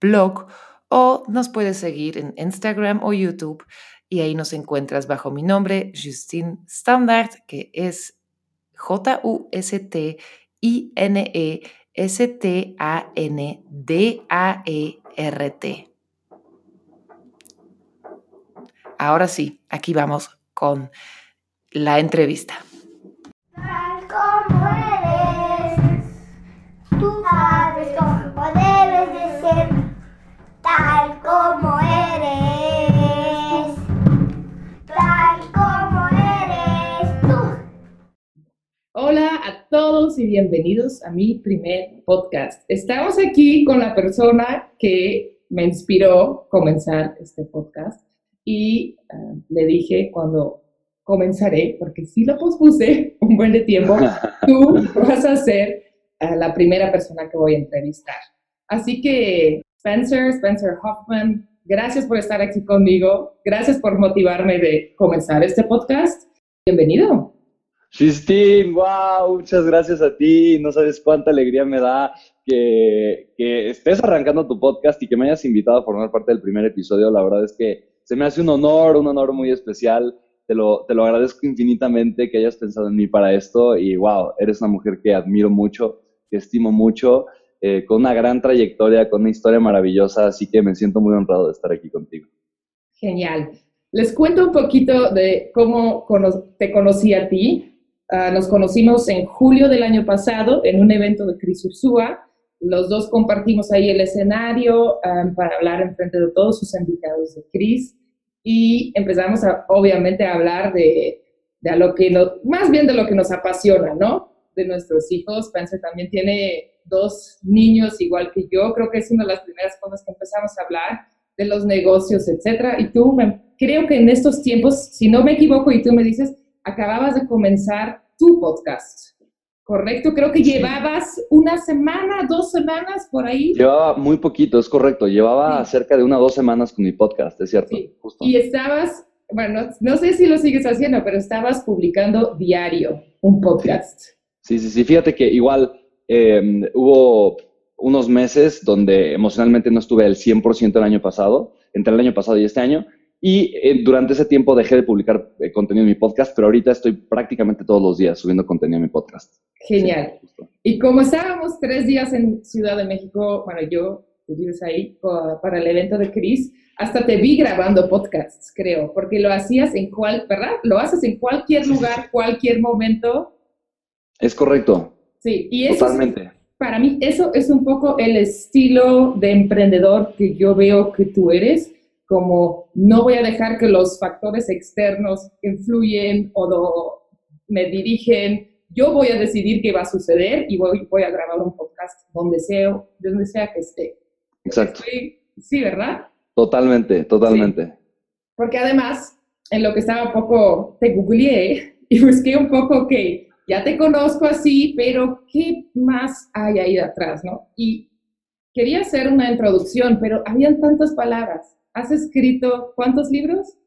blog o nos puedes seguir en Instagram o YouTube y ahí nos encuentras bajo mi nombre, Justine Standard, que es J-U-S-T-I-N-E-S-T-A-N-D-A-E-R-T. Ahora sí, aquí vamos con la entrevista. tal todos y bienvenidos a mi primer podcast. Estamos aquí con la persona que me inspiró comenzar este podcast y ah, le dije cuando comenzaré, porque si lo pospuse un buen de tiempo, tú vas a ser ah, la primera persona que voy a entrevistar. Así que Spencer, Spencer Hoffman, gracias por estar aquí conmigo. Gracias por motivarme de comenzar este podcast. Bienvenido. Justine, wow, muchas gracias a ti. No sabes cuánta alegría me da que, que, estés arrancando tu podcast y que me hayas invitado a formar parte del primer episodio. La verdad es que se me hace un honor, un honor muy especial. Te lo, te lo agradezco infinitamente que hayas pensado en mí para esto y wow, eres una mujer que admiro mucho, que estimo mucho eh, con una gran trayectoria, con una historia maravillosa, así que me siento muy honrado de estar aquí contigo. Genial. Les cuento un poquito de cómo te conocí a ti. Ah, nos conocimos en julio del año pasado en un evento de Cris Ursúa. Los dos compartimos ahí el escenario ah, para hablar en frente de todos sus invitados de Cris y empezamos a, obviamente a hablar de, de lo que más bien de lo que nos apasiona, ¿no? De nuestros hijos. Spencer también tiene dos niños igual que yo, creo que es una de las primeras cosas que empezamos a hablar de los negocios, etcétera. Y tú, creo que en estos tiempos, si no me equivoco y tú me dices, acababas de comenzar tu podcast, ¿correcto? Creo que llevabas una semana, dos semanas por ahí. Llevaba muy poquito, es correcto. Llevaba cerca de una o dos semanas con mi podcast, es cierto. Sí. Y estabas, bueno, no sé si lo sigues haciendo, pero estabas publicando diario un podcast. Sí, sí, sí. Fíjate que igual Em, hubo unos meses donde emocionalmente no estuve al 100% el año pasado, entre el año pasado y este año, y eh, durante ese tiempo dejé de publicar eh, contenido en mi podcast, pero ahorita estoy prácticamente todos los días subiendo contenido en mi podcast. Genial. y como estábamos tres días en Ciudad de México, bueno, yo, tú vives ahí para el evento de Chris, hasta te vi grabando podcasts, creo, porque lo hacías en cual, ¿verdad? Lo haces en cualquier lugar, cualquier momento. Es correcto. Sí, y eso Totalmente. para mí eso es un poco el estilo de emprendedor que yo veo que tú eres, como no voy a dejar que los factores externos influyen o me dirigen, yo voy a decidir qué va a suceder y voy, voy a grabar un podcast donde sea, donde sea que esté. Exacto. sí, ¿verdad? Totalmente, totalmente. Porque además, en lo que estaba un poco, te googleé y busqué un poco que ya te conozco así, pero ¿qué más hay ahí atrás, no? Y quería hacer una introducción, pero habían tantas palabras. ¿Has escrito cuántos libros?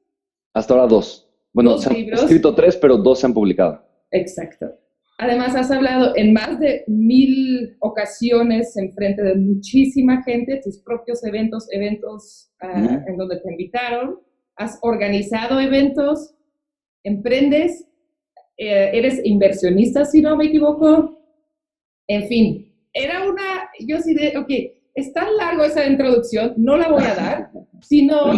Hasta ahora dos. Bueno, se han escrito tres, pero dos se han publicado. Exacto. Además, has hablado en más de mil ocasiones en frente de muchísima gente, tus propios eventos, eventos ah, en donde te invitaron. Has organizado eventos, emprendes eh, eres inversionista, si no me equivoco. En fin, era una, yo sí de, ok, es tan largo esa introducción, no la voy a dar, sino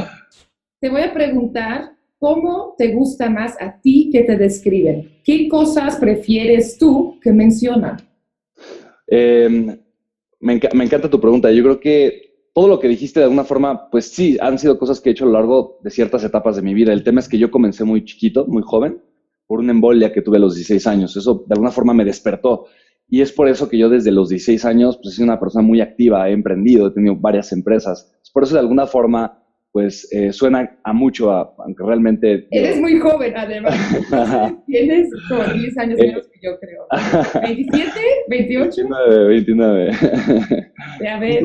te voy a preguntar cómo te gusta más a ti que te describen. ¿Qué cosas prefieres tú que mencionan? Em, me, me encanta tu pregunta. Yo creo que todo lo que dijiste de alguna forma, pues sí, han sido cosas que he hecho a lo largo de ciertas etapas de mi vida. El tema es que yo comencé muy chiquito, muy joven por una embolia que tuve a los 16 años. Eso de alguna forma me despertó. Y es por eso que yo desde los 16 años, pues, soy una persona muy activa, he emprendido, he tenido varias empresas. Por eso, de alguna forma, pues, eh, suena a mucho, aunque realmente... Eres muy joven, además. Tienes como 10 años menos que yo, creo. ¿27? ¿28? 29, 29. Ya ves.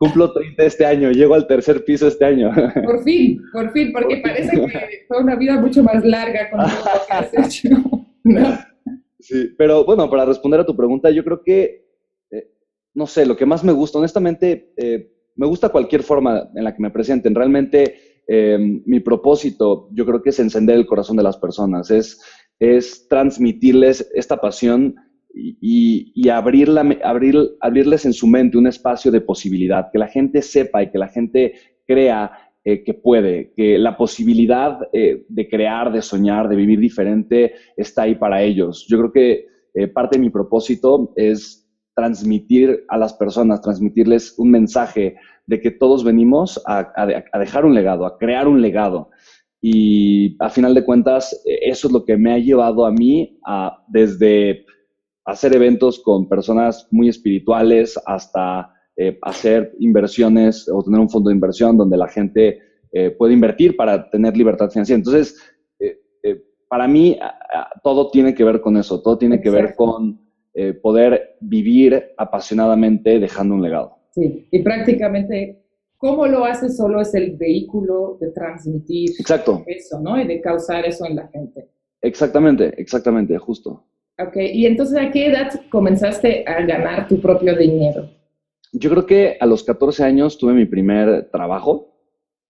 Cumplo 30 este año, llego al tercer piso este año. Por fin, por fin, porque parece que fue una vida mucho más larga con todo lo que has hecho. ¿no? Sí, pero bueno, para responder a tu pregunta, yo creo que, eh, no sé, lo que más me gusta, honestamente, eh, me gusta cualquier forma en la que me presenten. Realmente, eh, mi propósito, yo creo que es encender el corazón de las personas, es, es transmitirles esta pasión y, y abrirla, abrir, abrirles en su mente un espacio de posibilidad, que la gente sepa y que la gente crea eh, que puede, que la posibilidad eh, de crear, de soñar, de vivir diferente está ahí para ellos. Yo creo que eh, parte de mi propósito es transmitir a las personas, transmitirles un mensaje de que todos venimos a, a dejar un legado, a crear un legado. Y a final de cuentas, eso es lo que me ha llevado a mí a, desde hacer eventos con personas muy espirituales hasta eh, hacer inversiones o tener un fondo de inversión donde la gente eh, puede invertir para tener libertad financiera. Entonces, eh, para mí, todo tiene que ver con eso, todo tiene que ver con poder vivir apasionadamente dejando un legado. Sí, y prácticamente cómo lo haces solo es el vehículo de transmitir Exacto. eso, ¿no? Y de causar eso en la gente. Exactamente, exactamente, justo. Ok, y entonces ¿a qué edad comenzaste a ganar tu propio dinero? Yo creo que a los 14 años tuve mi primer trabajo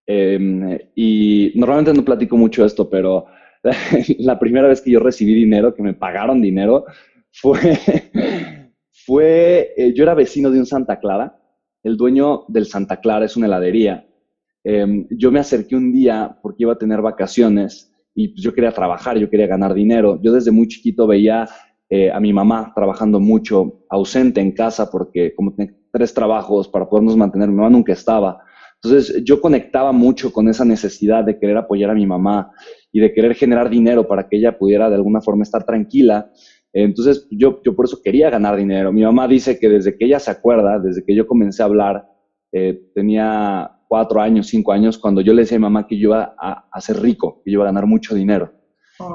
em, y normalmente no platico mucho esto, pero la primera vez que yo recibí dinero, que me pagaron dinero, fue, fue eh, yo era vecino de un Santa Clara, el dueño del Santa Clara es una heladería. Em, yo me acerqué un día porque iba a tener vacaciones y pues, yo quería trabajar, yo quería ganar dinero. Yo desde muy chiquito veía eh, a mi mamá trabajando mucho, ausente en casa, porque como tenía tres trabajos para podernos mantener, mi mamá nunca estaba. Entonces yo conectaba mucho con esa necesidad de querer apoyar a mi mamá y de querer generar dinero para que ella pudiera de alguna forma estar tranquila. Entonces yo, yo por eso quería ganar dinero. Mi mamá dice que desde que ella se acuerda, desde que yo comencé a hablar, eh, tenía cuatro años, cinco años, cuando yo le decía a mi mamá que yo iba a, ser rico, que yo iba a ganar mucho dinero.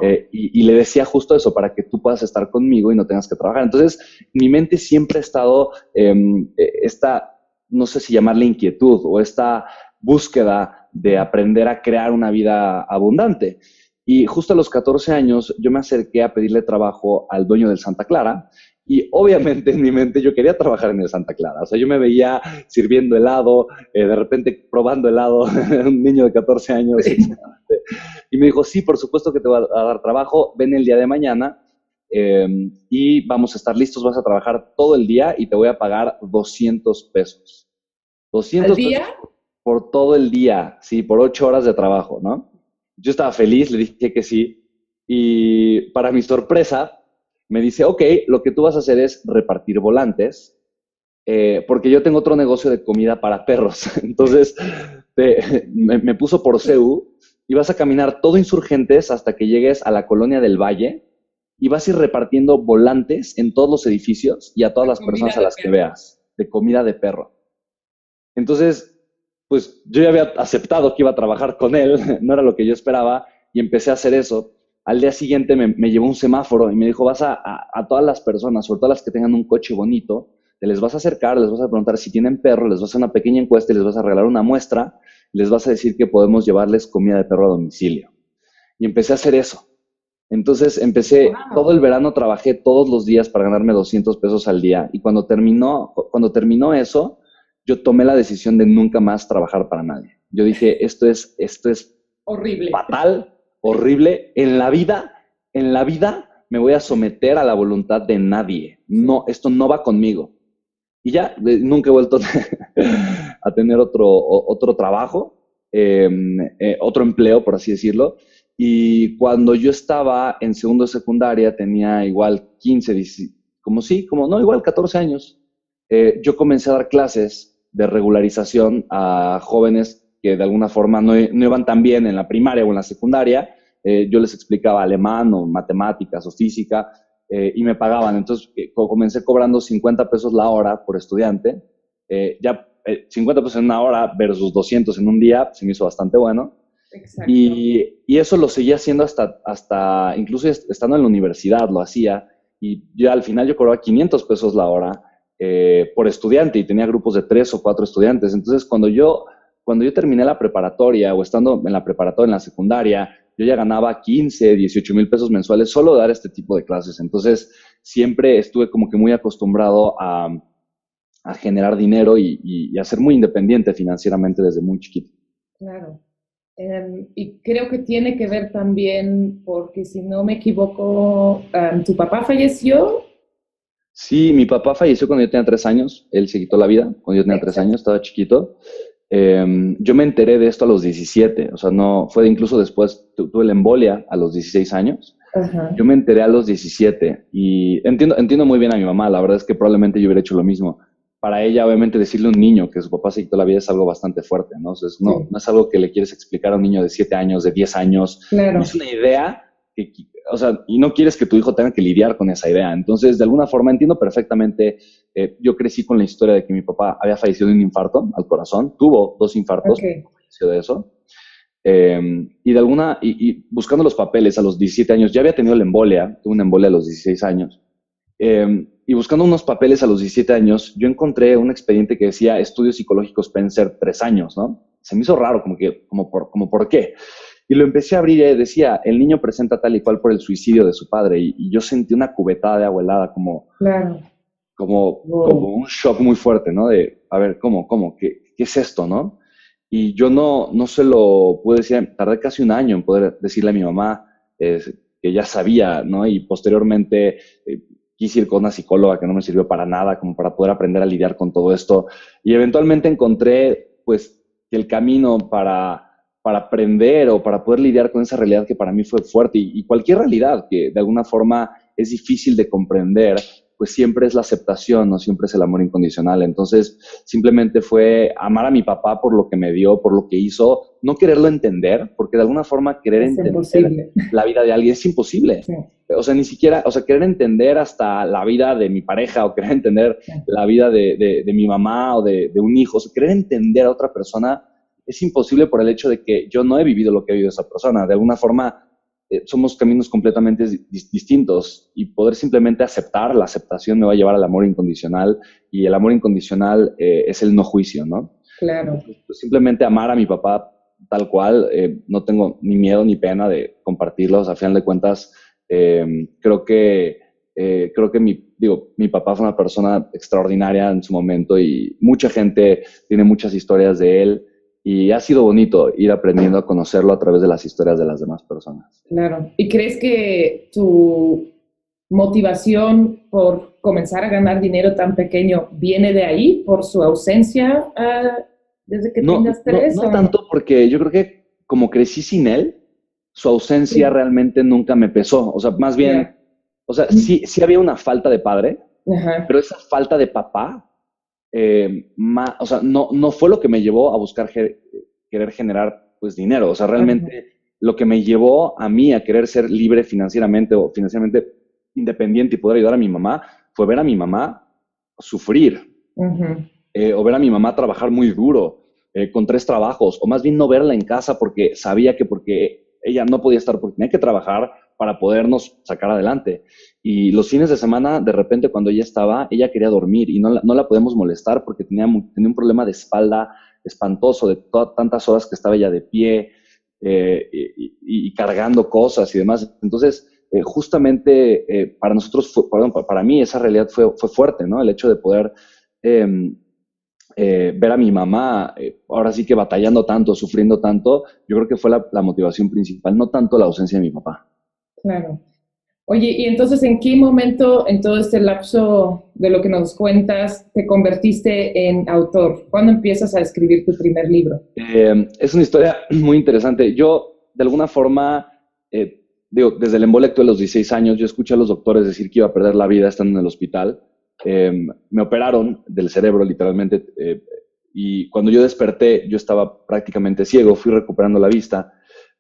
Eh, y, le decía justo eso, para que tú puedas estar conmigo y no tengas que trabajar. Entonces, mi mente siempre ha estado em, eh, esta, no sé si llamarle inquietud o esta búsqueda de aprender a crear una vida abundante. Y justo a los 14 años yo me acerqué a pedirle trabajo al dueño del Santa Clara y obviamente en mi mente yo quería trabajar en el Santa Clara. O sea, yo me veía sirviendo helado, eh, de repente probando helado, un niño de 14 años. Y me dijo, sí, por supuesto que te va a dar trabajo, ven el día de mañana em, y vamos a estar listos, vas a trabajar todo el día y te voy a pagar 200 pesos. 200 ¿Al día? por todo el día, sí, por ocho horas de trabajo, ¿no? Yo estaba feliz, le dije que sí. Y para mi sorpresa, me dice, ok, lo que tú vas a hacer es repartir volantes, eh, porque yo tengo otro negocio de comida para perros. Entonces, me, puso por CEU y vas a caminar todo insurgentes hasta que llegues a la colonia del Valle y vas a ir repartiendo volantes en todos los edificios y a todas las personas a las que veas, de comida de perro. Entonces, pues yo ya había aceptado que iba a trabajar con él, no era lo que yo esperaba, y empecé a hacer eso. Al día siguiente me, llevó un semáforo y me dijo, vas a, a, todas las personas, sobre todo las que tengan un coche bonito, te les vas a acercar, les vas a preguntar si tienen perro, les vas a hacer una pequeña encuesta y les vas a regalar una muestra, les vas a decir que podemos llevarles comida de perro a domicilio. Y empecé a hacer eso. Entonces empecé, todo el verano trabajé todos los días para ganarme 200 pesos al día y cuando terminó, cuando terminó eso, yo tomé la decisión de nunca más trabajar para nadie. Yo dije, esto es, esto es horrible. Fatal, horrible. En la vida, en la vida me voy a someter a la voluntad de nadie. No, esto no va conmigo. Y ya, nunca he vuelto a tener otro, otro trabajo, em, eh, otro empleo, por así decirlo. Y cuando yo estaba en segundo de secundaria, tenía igual 15, como sí, como no, igual 14 años. Eh, yo comencé a dar clases de regularización a jóvenes que de alguna forma no, no, iban tan bien en la primaria o en la secundaria, eh, yo les explicaba alemán o matemáticas o física, eh, y me pagaban. Entonces eh, comencé cobrando 50 pesos la hora por estudiante. Eh, ya 50 pesos en una hora versus 200 en un día se me hizo bastante bueno. Exacto. Y, y, eso lo seguía haciendo hasta, hasta, incluso estando en la universidad, lo hacía. Y ya al final yo cobraba 500 pesos la hora por estudiante y tenía grupos de tres o cuatro estudiantes. Entonces, cuando yo, cuando yo terminé la preparatoria o estando en la preparatoria, en la secundaria, yo ya ganaba 15, 18 mil pesos mensuales solo dar este tipo de clases. Entonces, siempre estuve como que muy acostumbrado a, a generar dinero y, y, a ser muy independiente financieramente desde muy chiquito. Claro. Em, y creo que tiene que ver también, porque si no me equivoco, em, ¿tu papá falleció? Sí, mi papá falleció cuando yo tenía tres años. Él se quitó la vida cuando yo tenía tres años, estaba chiquito. Em, yo me enteré de esto a los 17, o sea, no, fue incluso después, tuve la embolia a los 16 años. Yo me enteré a los 17 y entiendo, entiendo muy bien a mi mamá, la verdad es que probablemente yo hubiera hecho lo mismo. Para ella, obviamente, decirle a un niño que su papá se quitó la vida es algo bastante fuerte, ¿no? no, no es algo que le quieres explicar a un niño de 7 años, de 10 años. No es una idea que, o sea, y no quieres que tu hijo tenga que lidiar con esa idea. Entonces, de alguna forma, entiendo perfectamente, eh, yo crecí con la historia de que mi papá había fallecido de un infarto al corazón, tuvo dos infartos, falleció de eso. Eh, y de alguna, y, buscando los papeles a los 17 años, ya había tenido la embolia, tuve una embolia a los 16 años. Eh, y buscando unos papeles a los 17 años, yo encontré un expediente que decía estudios psicológicos Spencer tres años, ¿no? Se me hizo raro, como que, como por, como por qué. Y lo empecé a abrir y decía, el niño presenta tal y cual por el suicidio de su padre. Y, yo sentí una cubetada de agua helada, como, como, como un shock muy fuerte, ¿no? De, a ver, ¿cómo, cómo? ¿Qué, qué es esto, no? Y yo no, no se lo pude decir, tardé casi un año en poder decirle a mi mamá eh, que ya sabía, ¿no? Y posteriormente eh, quise ir con una psicóloga que no me sirvió para nada, como para poder aprender a lidiar con todo esto. Y eventualmente encontré, pues, que el camino para para aprender o para poder lidiar con esa realidad que para mí fue fuerte. Y, cualquier realidad que de alguna forma es difícil de comprender, pues siempre es la aceptación, no siempre es el amor incondicional. Entonces, simplemente fue amar a mi papá por lo que me dio, por lo que hizo, no quererlo entender, porque de alguna forma querer entender la vida de alguien es imposible. O sea, ni siquiera, o sea, querer entender hasta la vida de mi pareja o querer entender la vida de, de, mi mamá o de, de un hijo, o sea, querer entender a otra persona es imposible por el hecho de que yo no he vivido lo que ha vivido esa persona. De alguna forma, eh, somos caminos completamente distintos y poder simplemente aceptar, la aceptación me va a llevar al amor incondicional y el amor incondicional eh, es el no juicio, ¿no? Claro. Pues, simplemente amar a mi papá tal cual, eh, no tengo ni miedo ni pena de compartirlos. A final de cuentas, em, creo que, creo que mi, digo, mi papá fue una persona extraordinaria en su momento y mucha gente tiene muchas historias de él y ha sido bonito ir aprendiendo a conocerlo a través de las historias de las demás personas. Claro. ¿Y crees que tu motivación por comenzar a ganar dinero tan pequeño viene de ahí, por su ausencia ah, desde que no, tengas tres? No, no tanto porque yo creo que como crecí sin él, su ausencia realmente nunca me pesó. O sea, más bien, o sea, sí, sí había una falta de padre, pero esa falta de papá eh, o sea, no, no fue lo que me llevó a buscar querer generar pues dinero. O sea, realmente lo que me llevó a mí a querer ser libre financieramente o financieramente independiente y poder ayudar a mi mamá fue ver a mi mamá sufrir eh, o ver a mi mamá trabajar muy duro eh, con tres trabajos o más bien no verla en casa porque sabía que porque ella no podía estar porque tenía que trabajar para podernos sacar adelante. Y los fines de semana, de repente, cuando ella estaba, ella quería dormir y no la, no la podemos molestar porque tenía, tenía un problema de espalda espantoso de todas tantas horas que estaba ella de pie eh, y, cargando cosas y demás. Entonces, eh, justamente eh, para nosotros, fue, perdón, para mí esa realidad fue, fue fuerte, ¿no? El hecho de poder em, ver a mi mamá, ahora sí que batallando tanto, sufriendo tanto, yo creo que fue la, la motivación principal, no tanto la ausencia de mi papá. Claro. Oye, y entonces, ¿en qué momento en todo este lapso de lo que nos cuentas te convertiste en autor? ¿Cuándo empiezas a escribir tu primer libro? Eh, es una historia muy interesante. Yo, de alguna forma, eh, digo, desde el embolecto de los 16 años, yo escuché a los doctores decir que iba a perder la vida estando en el hospital. Eh, me operaron del cerebro, literalmente, y cuando yo desperté, yo estaba prácticamente ciego, fui recuperando la vista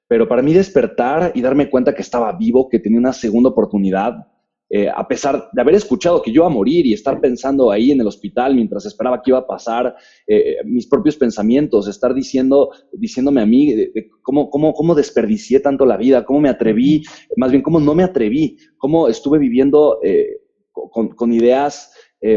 pero para mí despertar y darme cuenta que estaba vivo, que tenía una segunda oportunidad, eh, a pesar de haber escuchado que yo iba a morir y estar pensando ahí en el hospital mientras esperaba qué iba a pasar, eh, mis propios pensamientos, estar diciendo, diciéndome a mí cómo, cómo, cómo, desperdicié tanto la vida, cómo me atreví, más bien cómo no me atreví, cómo estuve viviendo eh, con, con, ideas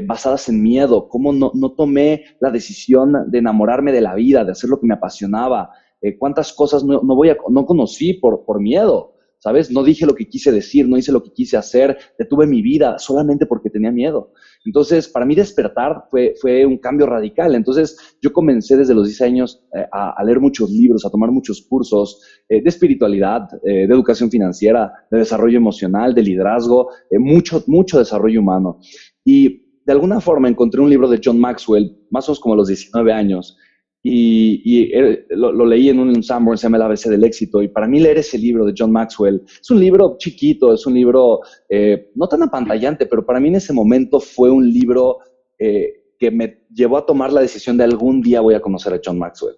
basadas en miedo, cómo no, no, tomé la decisión de enamorarme de la vida, de hacer lo que me apasionaba, cuántas cosas no, no, voy a, no conocí por, por miedo. ¿sabes? No dije lo que quise decir, no hice lo que quise hacer, detuve mi vida solamente porque tenía miedo. Entonces, para mí despertar fue, fue un cambio radical. Entonces, yo comencé desde los 10 años eh, a, leer muchos libros, a tomar muchos cursos eh, de espiritualidad, eh, de educación financiera, de desarrollo emocional, de liderazgo, mucho, mucho desarrollo humano. Y de alguna forma encontré un libro de John Maxwell, más o menos como a los 19 años, y, lo, leí en un Sanborn, se llama El ABC del éxito, y para mí leer ese libro de John Maxwell es un libro chiquito, es un libro eh, no tan apantallante, pero para mí en ese momento fue un libro eh, que me llevó a tomar la decisión de algún día voy a conocer a John Maxwell.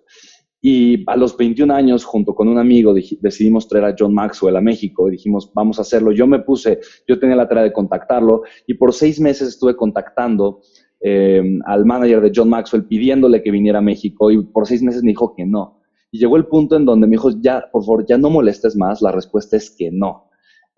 Y a los 21 años, junto con un amigo, decidimos traer a John Maxwell a México y dijimos, vamos a hacerlo. Yo me puse, yo tenía la tarea de contactarlo y por seis meses estuve contactando eh, al manager de John Maxwell pidiéndole que viniera a México y por seis meses me dijo que no. Y llegó el punto en donde me dijo, ya, por favor, ya no molestes más, la respuesta es que no.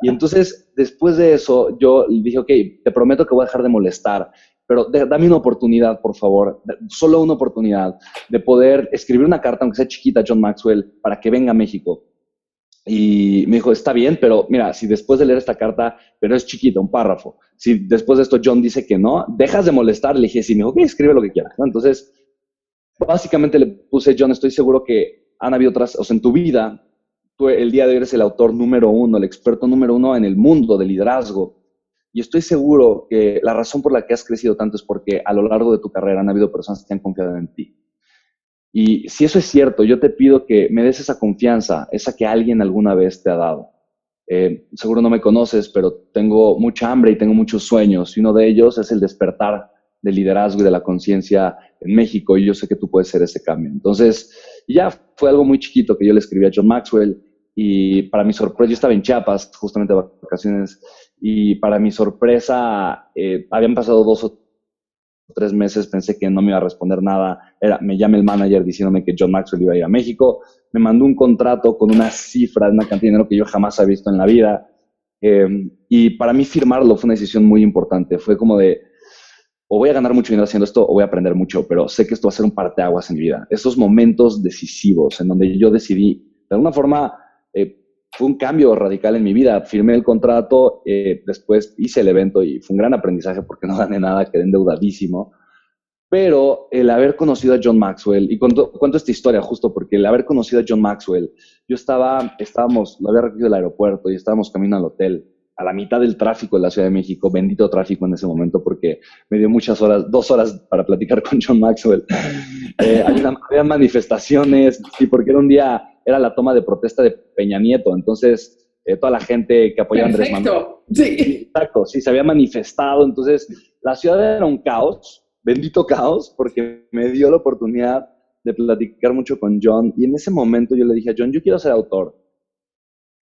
Y entonces, después de eso, yo dije, ok, te prometo que voy a dejar de molestar, pero dame una oportunidad, por favor, solo una oportunidad de poder escribir una carta, aunque sea chiquita, a John Maxwell, para que venga a México. Y me dijo, está bien, pero mira, si después de leer esta carta, pero es chiquita, un párrafo, si después de esto John dice que no, dejas de molestar, le dije, sí, me dijo, ok, escribe lo que quieras. Entonces, básicamente le puse, John, estoy seguro que han habido otras, o sea, en tu vida, tú el día de hoy eres el autor número uno, el experto número uno en el mundo del liderazgo. Y estoy seguro que la razón por la que has crecido tanto es porque a lo largo de tu carrera han habido personas que han confiado en ti. Y si eso es cierto, yo te pido que me des esa confianza, esa que alguien alguna vez te ha dado. Eh, seguro no me conoces, pero tengo mucha hambre y tengo muchos sueños. Y uno de ellos es el despertar del liderazgo y de la conciencia en México. Y yo sé que tú puedes ser ese cambio. Entonces, ya fue algo muy chiquito que yo le escribí a John Maxwell. Y para mi sorpresa, yo estaba en Chiapas, justamente de vacaciones. Y para mi sorpresa, eh, habían pasado dos o tres meses pensé que no me iba a responder nada. Era, me llama el manager diciéndome que John Maxwell iba a ir a México. Me mandó un contrato con una cifra una cantidad de dinero que yo jamás había visto en la vida. Eh, y para mí firmarlo fue una decisión muy importante. Fue como de, o voy a ganar mucho dinero haciendo esto o voy a aprender mucho, pero sé que esto va a ser un parteaguas en mi vida. Esos momentos decisivos en donde yo decidí, de alguna forma, fue un cambio radical en mi vida. Firmé el contrato, eh, después hice el evento y fue un gran aprendizaje porque no gané nada, quedé endeudadísimo. Pero el haber conocido a John Maxwell, y cuento, esta historia justo porque el haber conocido a John Maxwell, yo estaba, estábamos, lo había recogido del aeropuerto y estábamos camino al hotel a la mitad del tráfico de la Ciudad de México, bendito tráfico en ese momento porque me dio muchas horas, dos horas para platicar con John Maxwell. Eh, había, manifestaciones, y porque era un día era la toma de protesta de Peña Nieto. Entonces, eh, toda la gente que apoyaba a Andrés Manuel. Sí. Exacto, sí, se había manifestado. Entonces, la ciudad era un caos, bendito caos, porque me dio la oportunidad de platicar mucho con John. Y en ese momento yo le dije a John, yo quiero ser autor.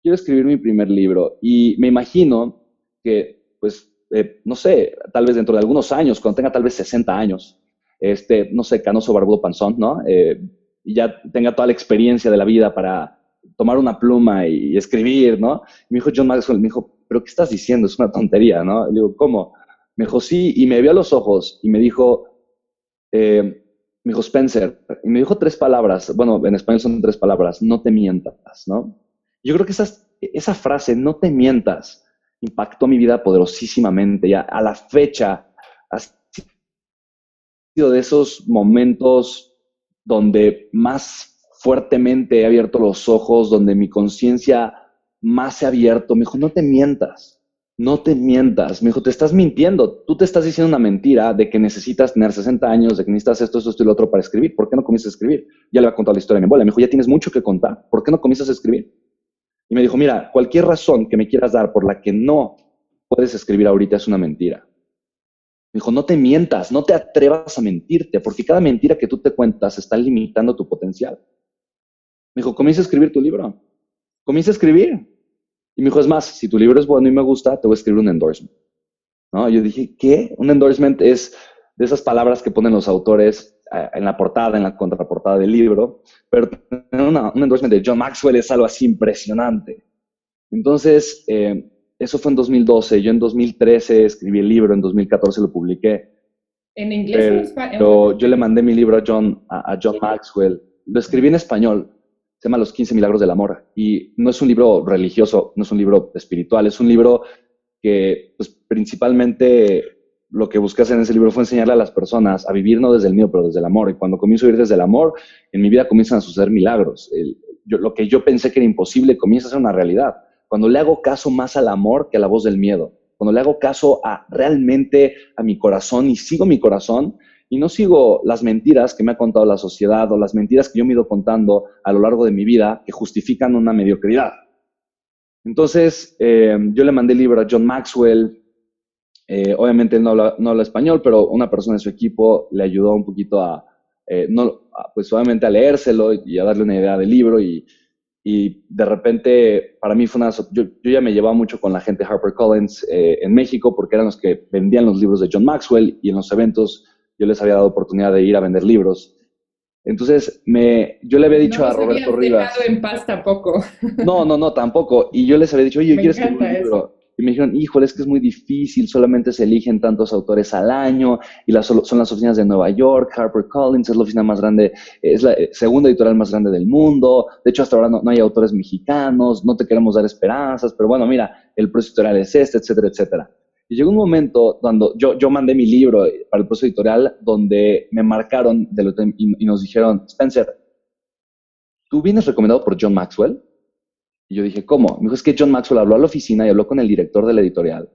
Quiero escribir mi primer libro. Y me imagino que, pues, eh, no sé, tal vez dentro de algunos años, cuando tenga tal vez 60 años, este, no sé, canoso, barbudo, panzón, ¿no? Eh, y ya tenga toda la experiencia de la vida para tomar una pluma y escribir, ¿no? Y me dijo John Maxwell, me dijo, ¿pero qué estás diciendo? Es una tontería, ¿no? Le digo, ¿cómo? Me dijo, sí, y me vio a los ojos y me dijo, eh, me dijo Spencer, y me dijo tres palabras, bueno, en español son tres palabras, no te mientas, ¿no? Yo creo que esa, frase, no te mientas, impactó mi vida poderosísimamente. Ya a la fecha ha sido de esos momentos donde más fuertemente he abierto los ojos, donde mi conciencia más se ha abierto. Me dijo, no te mientas, no te mientas. Me dijo, te estás mintiendo. Tú te estás diciendo una mentira de que necesitas tener 60 años, de que necesitas esto, esto, esto y lo otro para escribir. ¿Por qué no comienzas a escribir? Ya le había contado la historia a mi abuela. Me dijo, ya tienes mucho que contar. ¿Por qué no comienzas a escribir? Y me dijo, mira, cualquier razón que me quieras dar por la que no puedes escribir ahorita es una mentira. Me dijo, no te mientas, no te atrevas a mentirte, porque cada mentira que tú te cuentas está limitando tu potencial. Me dijo, comienza a escribir tu libro. Comienza a escribir. Y me dijo, es más, si tu libro es bueno y me gusta, te voy a escribir un endorsement. ¿No? Yo dije, ¿qué? Un endorsement es de esas palabras que ponen los autores eh, en la portada, en la contraportada del libro, pero un endorsement de John Maxwell es algo así impresionante. Entonces, eh, eso fue en 2012. Yo en 2013 escribí el libro, en 2014 lo publiqué. ¿En inglés o en español? Yo le mandé mi libro a John, a, John Maxwell. Lo escribí en español. Se llama Los 15 Milagros del Amor. Y no es un libro religioso, no es un libro espiritual, es un libro que pues, principalmente lo que busqué hacer en ese libro fue enseñarle a las personas a vivir no desde el miedo, pero desde el amor. Y cuando comienzo a vivir desde el amor, en mi vida comienzan a suceder milagros. lo que yo pensé que era imposible comienza a ser una realidad. Cuando le hago caso más al amor que a la voz del miedo. Cuando le hago caso a realmente a mi corazón y sigo mi corazón y no sigo las mentiras que me ha contado la sociedad o las mentiras que yo me he ido contando a lo largo de mi vida que justifican una mediocridad. Entonces, eh, yo le mandé el libro a John Maxwell, eh, obviamente él no habla, español, pero una persona de su equipo le ayudó un poquito a, eh, no, pues obviamente a leérselo y a darle una idea del libro y, y de repente para mí fue una... Yo, yo, ya me llevaba mucho con la gente de HarperCollins eh, en México porque eran los que vendían los libros de John Maxwell y en los eventos yo les había dado oportunidad de ir a vender libros. Entonces, me, yo le había dicho a Roberto Rivas... en paz tampoco. No, no, no, tampoco. Y yo les había dicho, oye, yo quiero escribir un libro. Y me dijeron, híjole, es que es muy difícil, solamente se eligen tantos autores al año, y las, son las oficinas de Nueva York, HarperCollins es la oficina más grande, es la eh, segunda editorial más grande del mundo, de hecho hasta ahora no, hay autores mexicanos, no te queremos dar esperanzas, pero bueno, mira, el proceso editorial es este, etcétera, etcétera. Y llegó un momento cuando yo, yo mandé mi libro para el proceso editorial donde me marcaron y nos dijeron, Spencer, ¿tú vienes recomendado por John Maxwell? Y yo dije, ¿cómo? Me dijo, es que John Maxwell habló a la oficina y habló con el director de la editorial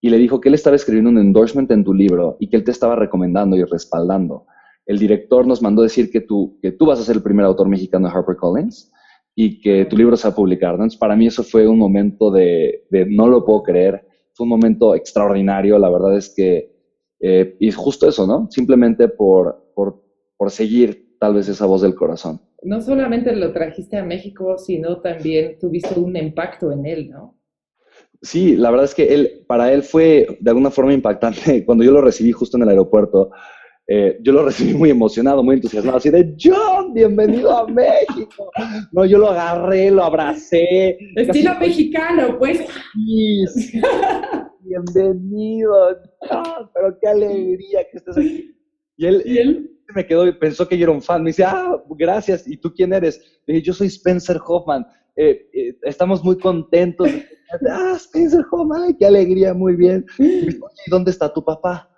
y le dijo que él estaba escribiendo un endorsement en tu libro y que él te estaba recomendando y respaldando. El director nos mandó decir que tú, que tú vas a ser el primer autor mexicano de HarperCollins y que tu libro se va a publicar. Entonces, para mí eso fue un momento de, de, no lo puedo creer. Fue un momento extraordinario. La verdad es que, eh, y justo eso, ¿no? Simplemente por, por, por seguir tal vez esa voz del corazón no solamente lo trajiste a México, sino también tuviste un impacto en él, ¿no? Sí, la verdad es que él, para él fue de alguna forma impactante. Cuando yo lo recibí justo en el aeropuerto, eh, yo lo recibí muy emocionado, muy entusiasmado, así de John, bienvenido a México. No, yo lo agarré, lo abracé. Estilo mexicano, pues. bienvenido, John, pero qué alegría que estés aquí. ¿Y él, ¿Y él? Me quedó y pensó que yo era un fan. Me dice, ah, gracias. ¿Y tú quién eres? Le dije, yo soy Spencer Hoffman. Eh, eh, estamos muy contentos. ah, Spencer Hoffman, qué alegría, muy bien. Y ¿y dónde está tu papá?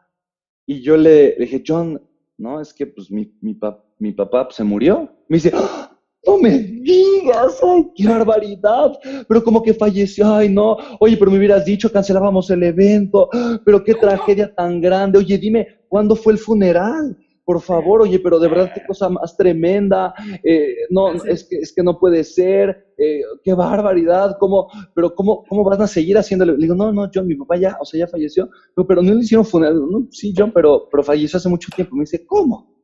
Y yo le, dije, John, no, es que pues mi, mi, mi papá se murió. Me dice, ¡Ah! no me digas, ay, qué barbaridad, pero como que falleció, ay, no, oye, pero me hubieras dicho, cancelábamos el evento, pero qué tragedia tan grande, oye, dime, ¿cuándo fue el funeral? Por favor, oye, pero de verdad qué cosa más tremenda, eh, no, es que, es que no puede ser, eh, qué barbaridad, ¿cómo, pero cómo, cómo van a seguir haciéndole? Le digo, no, no, John, mi papá ya, o sea, ya falleció, pero, no le hicieron funeral, no, sí, John, pero, pero falleció hace mucho tiempo. Me dice, ¿cómo?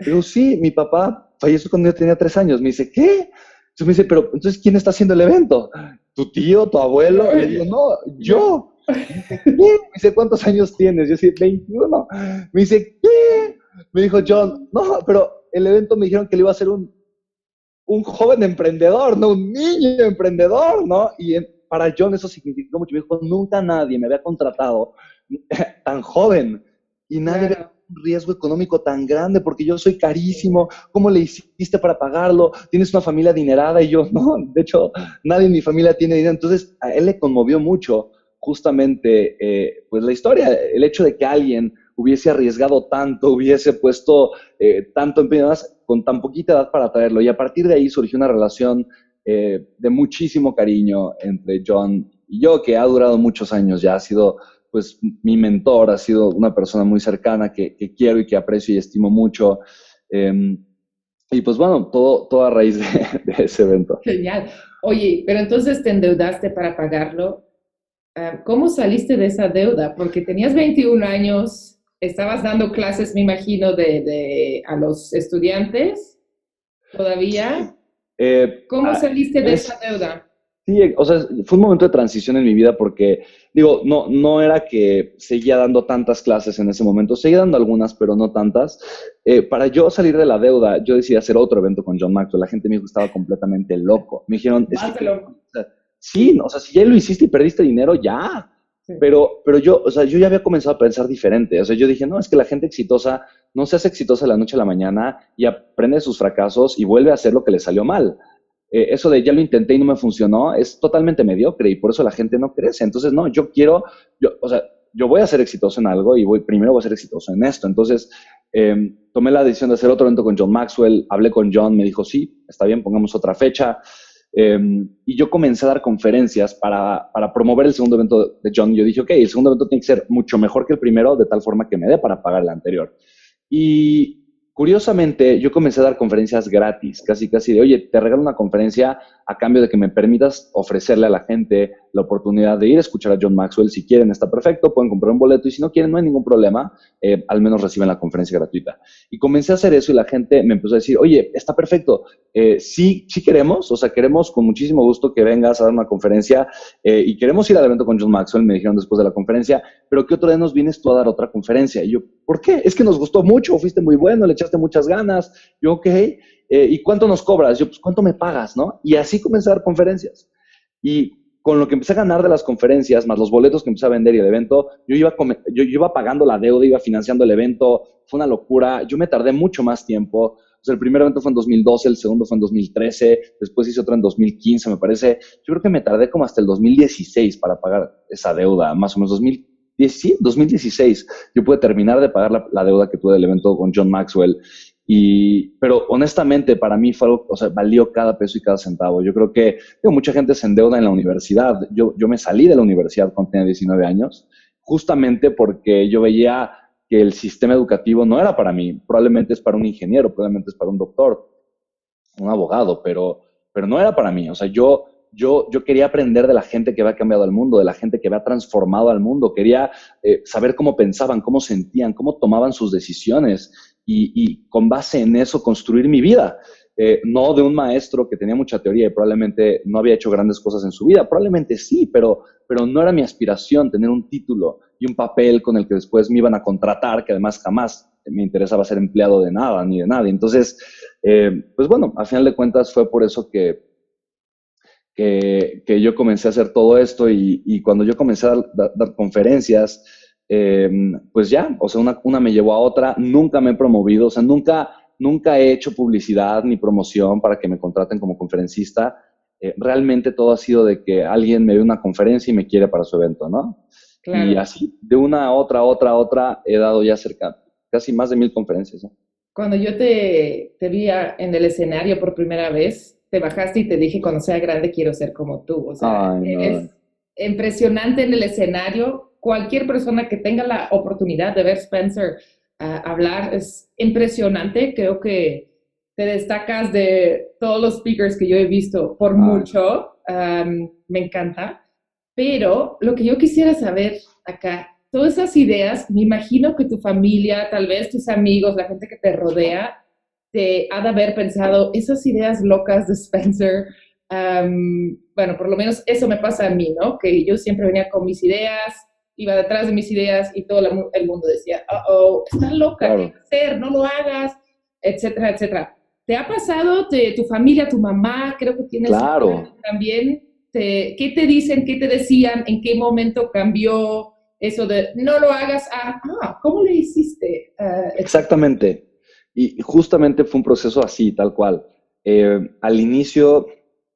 Le digo, sí, mi papá falleció cuando yo tenía tres años. Me dice, ¿qué? Entonces me dice, pero entonces, ¿quién está haciendo el evento? ¿Tu tío, tu abuelo? Le digo, no, yo. Me dice, ¿qué? Me dice, ¿cuántos años tienes? Yo decía, 21. Me dice, ¿qué? Me dijo John, no, pero el evento me dijeron que le iba a ser un, un joven emprendedor, no un niño emprendedor, ¿no? Y para John eso significó mucho. Me dijo, nunca nadie me había contratado tan joven y nadie había un riesgo económico tan grande porque yo soy carísimo. ¿Cómo le hiciste para pagarlo? Tienes una familia adinerada y yo, no, de hecho, nadie en mi familia tiene dinero. Entonces, a él le conmovió mucho justamente eh, pues la historia, el hecho de que alguien hubiese arriesgado tanto, hubiese puesto eh, tanto empeño con tan poquita edad para traerlo. Y a partir de ahí surgió una relación eh, de muchísimo cariño entre John y yo, que ha durado muchos años ya, ha sido pues mi mentor, ha sido una persona muy cercana que, quiero y que aprecio y estimo mucho. Em, y pues bueno, todo, todo a raíz de, ese evento. Genial. Oye, pero entonces te endeudaste para pagarlo. Ah, ¿Cómo saliste de esa deuda? Porque tenías 21 años, estabas dando clases, me imagino, de, a los estudiantes todavía. Eh, ¿Cómo ah, saliste de esa deuda? Sí, o sea, fue un momento de transición en mi vida porque, digo, no, no era que seguía dando tantas clases en ese momento, seguía dando algunas, pero no tantas. Eh, para yo salir de la deuda, yo decidí hacer otro evento con John Maxwell. La gente me dijo que estaba completamente loco. Me dijeron, es sí, o sea, si ya lo hiciste y perdiste dinero, ya. Pero, pero yo, o sea, yo ya había comenzado a pensar diferente. O sea, yo dije, no, es que la gente exitosa no se hace exitosa la noche a la mañana y aprende sus fracasos y vuelve a hacer lo que le salió mal. Eh, eso de ya lo intenté y no me funcionó es totalmente mediocre y por eso la gente no crece. Entonces, no, yo quiero, yo, o sea, yo voy a ser exitoso en algo y voy, primero voy a ser exitoso en esto. Entonces, em, tomé la decisión de hacer otro evento con John Maxwell, hablé con John, me dijo, sí, está bien, pongamos otra fecha. Em, y yo comencé a dar conferencias para, para, promover el segundo evento de John. Yo dije, ok, el segundo evento tiene que ser mucho mejor que el primero, de tal forma que me dé para pagar el anterior. Y Curiosamente, yo comencé a dar conferencias gratis, casi casi de, oye, te regalo una conferencia a cambio de que me permitas ofrecerle a la gente la oportunidad de ir a escuchar a John Maxwell. Si quieren, está perfecto, pueden comprar un boleto y si no quieren, no hay ningún problema, eh, al menos reciben la conferencia gratuita. Y comencé a hacer eso y la gente me empezó a decir, oye, está perfecto, eh, sí, sí queremos, o sea, queremos con muchísimo gusto que vengas a dar una conferencia eh, y queremos ir al evento con John Maxwell, me dijeron después de la conferencia, pero ¿qué otro día nos vienes tú a dar otra conferencia? Y yo, ¿por qué? Es que nos gustó mucho, fuiste muy bueno, le echaste muchas ganas. Yo, ok, eh, ¿y cuánto nos cobras? Yo, pues, ¿cuánto me pagas? ¿no? Y así comencé a dar conferencias. Y con lo que empecé a ganar de las conferencias, más los boletos que empecé a vender y el evento, yo iba, yo, iba pagando la deuda, iba financiando el evento, fue una locura. Yo me tardé mucho más tiempo. O sea, el primer evento fue en 2012, el segundo fue en 2013, después hice otro en 2015, me parece. Yo creo que me tardé como hasta el 2016 para pagar esa deuda, más o menos 2016. Yo pude terminar de pagar la deuda que tuve del evento con John Maxwell y, pero honestamente, para mí fue algo, o sea, valió cada peso y cada centavo. Yo creo que mucha gente se endeuda en la universidad. Yo, yo me salí de la universidad cuando tenía 19 años, justamente porque yo veía que el sistema educativo no era para mí. Probablemente es para un ingeniero, probablemente es para un doctor, un abogado, pero, pero no era para mí. O sea, yo, yo, yo quería aprender de la gente que había cambiado el mundo, de la gente que había transformado al mundo. Quería eh, saber cómo pensaban, cómo sentían, cómo tomaban sus decisiones y, con base en eso construir mi vida. Eh, no de un maestro que tenía mucha teoría y probablemente no había hecho grandes cosas en su vida. Probablemente sí, pero, pero no era mi aspiración tener un título y un papel con el que después me iban a contratar, que además jamás me interesaba ser empleado de nada ni de nada. Entonces, eh, pues bueno, a final de cuentas fue por eso que, que, yo comencé a hacer todo esto y, cuando yo comencé a dar conferencias, Em, pues ya, o sea, una, una me llevó a otra, nunca me he promovido, o sea, nunca, nunca he hecho publicidad ni promoción para que me contraten como conferencista. Eh, realmente todo ha sido de que alguien me ve una conferencia y me quiere para su evento, ¿no? Y así, de una a otra, otra, otra, he dado ya cerca, casi más de mil conferencias. Cuando yo te, te vi en el escenario por primera vez, te bajaste y te dije, cuando sea grande quiero ser como tú. O sea, es impresionante en el escenario cualquier persona que tenga la oportunidad de ver Spencer ah, hablar es impresionante. Creo que te destacas de todos los speakers que yo he visto por mucho. me encanta. Pero lo que yo quisiera saber acá, todas esas ideas, me imagino que tu familia, tal vez tus amigos, la gente que te rodea, te ha de haber pensado esas ideas locas de Spencer. bueno, por lo menos eso me pasa a mí, ¿no? Que yo siempre venía con mis ideas, iba detrás de mis ideas y todo el mundo decía, oh, estás loca, ¿qué hacer? No lo hagas, etcétera, etcétera. ¿Te ha pasado de tu familia, tu mamá, creo que tienes claro. también? ¿Qué te dicen, qué te decían, en qué momento cambió eso de no lo hagas a, ah, ¿cómo le hiciste? Ah, Exactamente. Y justamente fue un proceso así, tal cual. Eh, al inicio,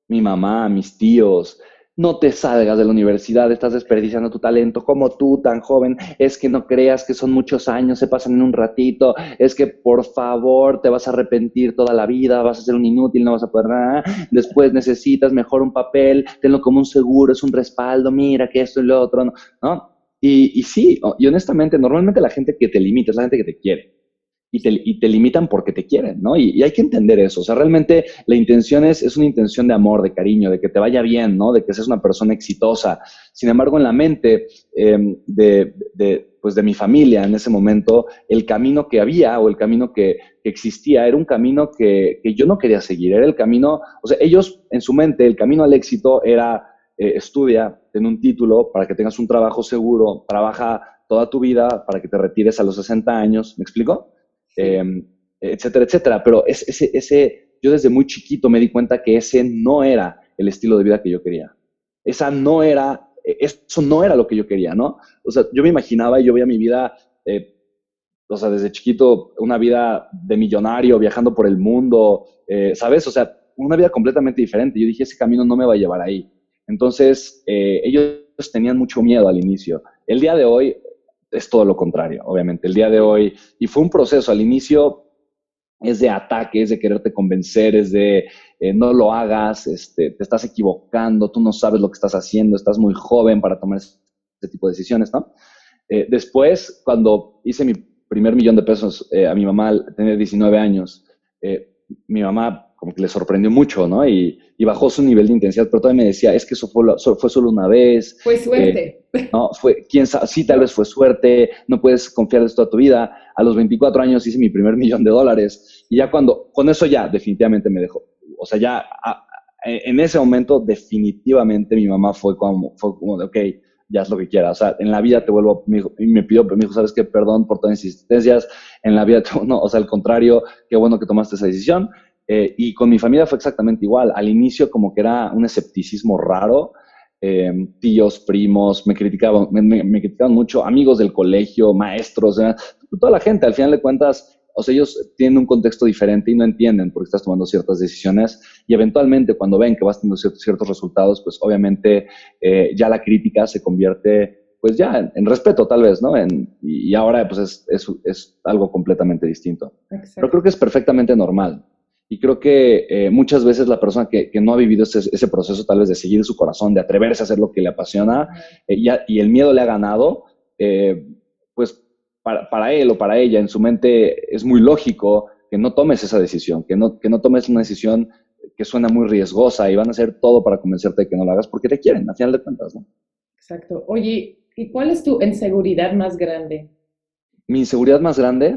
mi mamá, mis tíos, no te salgas de la universidad, estás desperdiciando tu talento, como tú tan joven, es que no creas que son muchos años, se pasan en un ratito, es que por favor te vas a arrepentir toda la vida, vas a ser un inútil, no vas a poder nada, después necesitas mejor un papel, tenlo como un seguro, es un respaldo, mira que esto y lo otro, ¿no? Y, y sí, y honestamente, normalmente la gente que te limita es la gente que te quiere. Y te, y te limitan porque te quieren, ¿no? Y, hay que entender eso. O sea, realmente la intención es, es una intención de amor, de cariño, de que te vaya bien, ¿no? De que seas una persona exitosa. Sin embargo, en la mente eh, de, de, pues de mi familia en ese momento, el camino que había o el camino que, que existía era un camino que, que, yo no quería seguir. Era el camino, o sea, ellos en su mente, el camino al éxito era eh, estudia, ten un título para que tengas un trabajo seguro, trabaja toda tu vida para que te retires a los 60 años. ¿Me explico? Eh, etcétera, etcétera. Pero ese, ese, yo desde muy chiquito me di cuenta que ese no era el estilo de vida que yo quería. Esa no era, eso no era lo que yo quería, ¿no? O sea, yo me imaginaba y yo veía mi vida, eh, o sea, desde chiquito, una vida de millonario, viajando por el mundo, eh, ¿sabes? O sea, una vida completamente diferente. Yo dije, ese camino no me va a llevar ahí. Entonces, eh, ellos tenían mucho miedo al inicio. El día de hoy, es todo lo contrario, obviamente. El día de hoy, y fue un proceso, al inicio es de ataque, es de quererte convencer, es de eh, no lo hagas, este, te estás equivocando, tú no sabes lo que estás haciendo, estás muy joven para tomar ese tipo de decisiones, ¿no? Eh, después, cuando hice mi primer millón de pesos eh, a mi mamá al tener 19 años, mi mamá como que le sorprendió mucho, ¿no? Y, y, bajó su nivel de intensidad, pero todavía me decía, es que eso fue, fue solo una vez. Fue suerte. Eh, no, fue, quién sabe, sí, tal vez fue suerte, no puedes confiar en toda tu vida. A los 24 años hice mi primer millón de dólares y ya cuando, con eso ya definitivamente me dejó. O sea, ya a, en ese momento definitivamente mi mamá fue como, fue como de, ok, ya es lo que quieras. O sea, en la vida te vuelvo, me, me pidió, me dijo, ¿sabes qué? Perdón por todas las insistencias. En la vida, no, o sea, al contrario, qué bueno que tomaste esa decisión. Eh, y con mi familia fue exactamente igual. Al inicio como que era un escepticismo raro. Eh, tíos, primos, me criticaban, me, me, me, criticaban mucho, amigos del colegio, maestros, eh, toda la gente. Al final de cuentas, o sea, ellos tienen un contexto diferente y no entienden por qué estás tomando ciertas decisiones y eventualmente cuando ven que vas teniendo ciertos, ciertos resultados, pues obviamente eh, ya la crítica se convierte pues ya en, en respeto tal vez, ¿no? En, y, y, ahora pues es, es, es, algo completamente distinto. Exacto. Pero creo que es perfectamente normal. Y creo que eh, muchas veces la persona que, que no ha vivido ese, ese, proceso tal vez de seguir su corazón, de atreverse a hacer lo que le apasiona eh, y, y, el miedo le ha ganado, eh, pues para, para, él o para ella en su mente es muy lógico que no tomes esa decisión, que no, que no tomes una decisión que suena muy riesgosa y van a hacer todo para convencerte de que no lo hagas porque te quieren, a final de cuentas, ¿no? Exacto. Oye, ¿y cuál es tu inseguridad más grande? Mi inseguridad más grande,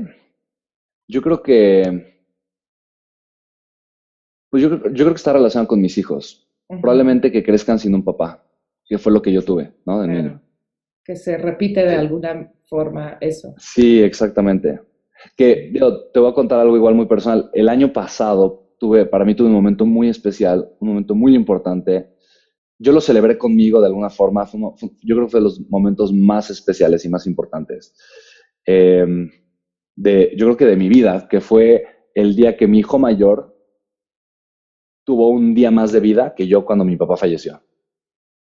yo creo que pues yo, yo, creo que está relacionado con mis hijos. Uh -huh. Probablemente que crezcan sin un papá, que fue lo que yo tuve, ¿no? De claro. Que se repite de alguna forma eso. Sí, exactamente. Que yo, te voy a contar algo igual muy personal. El año pasado tuve, para mí tuve un momento muy especial, un momento muy importante. Yo lo celebré conmigo de alguna forma. Fue, fue, yo creo que fue de los momentos más especiales y más importantes. Eh, de, yo creo que de mi vida, que fue el día que mi hijo mayor tuvo un día más de vida que yo cuando mi papá falleció.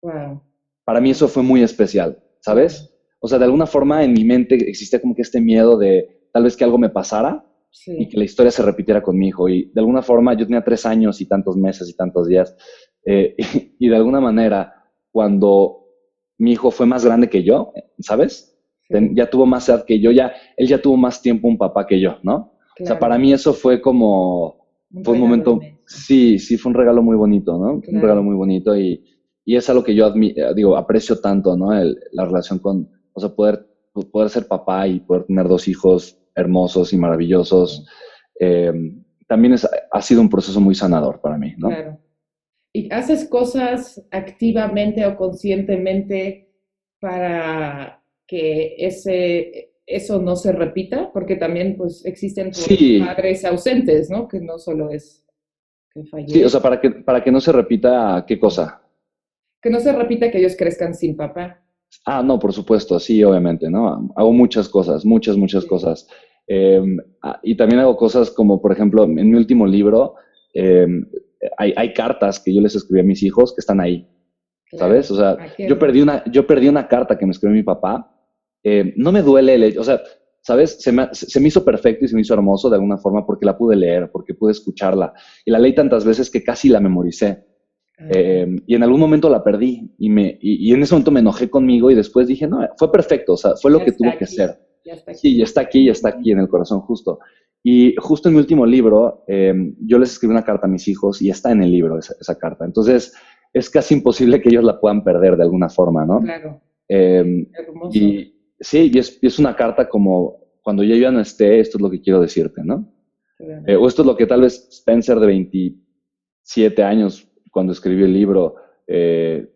Wow. Para mí eso fue muy especial, ¿sabes? O sea, de alguna forma en mi mente existía como que este miedo de tal vez que algo me pasara sí. y que la historia se repitiera con mi hijo. Y de alguna forma yo tenía tres años y tantos meses y tantos días. Eh, y, y, de alguna manera, cuando mi hijo fue más grande que yo, ¿sabes? Sí. Ya tuvo más edad que yo, ya, él ya tuvo más tiempo un papá que yo, ¿no? Claro. O sea, para mí eso fue como un fue un momento, sí, sí, fue un regalo muy bonito, ¿no? Claro. Un regalo muy bonito y, y es algo que yo digo, aprecio tanto, ¿no? El, la relación con, o sea, poder, poder ser papá y poder tener dos hijos hermosos y maravillosos, eh, también es, ha sido un proceso muy sanador para mí, ¿no? Claro. ¿Y haces cosas activamente o conscientemente para que ese, eso no se repita, porque también pues existen sí. padres ausentes, ¿no? Que no solo es que fallecen. Sí, o sea, para que, para que no se repita, ¿qué cosa? Que no se repita que ellos crezcan sin papá. Ah, no, por supuesto, sí, obviamente, ¿no? Hago muchas cosas, muchas, muchas sí. cosas. Eh, y también hago cosas como, por ejemplo, en mi último libro, eh, hay, hay, cartas que yo les escribí a mis hijos que están ahí, claro. ¿sabes? O sea, ah, yo, perdí una, yo perdí una carta que me escribió mi papá eh, no me duele el hecho, o sea, ¿sabes? Se me, se me, hizo perfecto y se me hizo hermoso de alguna forma porque la pude leer, porque pude escucharla. Y la leí tantas veces que casi la memoricé. Eh, y en algún momento la perdí y, me, y, y, en ese momento me enojé conmigo y después dije, no, fue perfecto, o sea, fue lo que tuvo que ser. Ya está aquí. Sí, ya está aquí, ya está aquí en el corazón justo. Y justo en mi último libro, eh, yo les escribí una carta a mis hijos y está en el libro esa, esa carta. Entonces, es casi imposible que ellos la puedan perder de alguna forma, ¿no? Claro, Eh, hermoso. y sí, y es, y es una carta como, cuando yo ya no esté, esto es lo que quiero decirte, ¿no? Eh, o esto es lo que tal vez Spencer de 27 años, cuando escribió el libro, eh,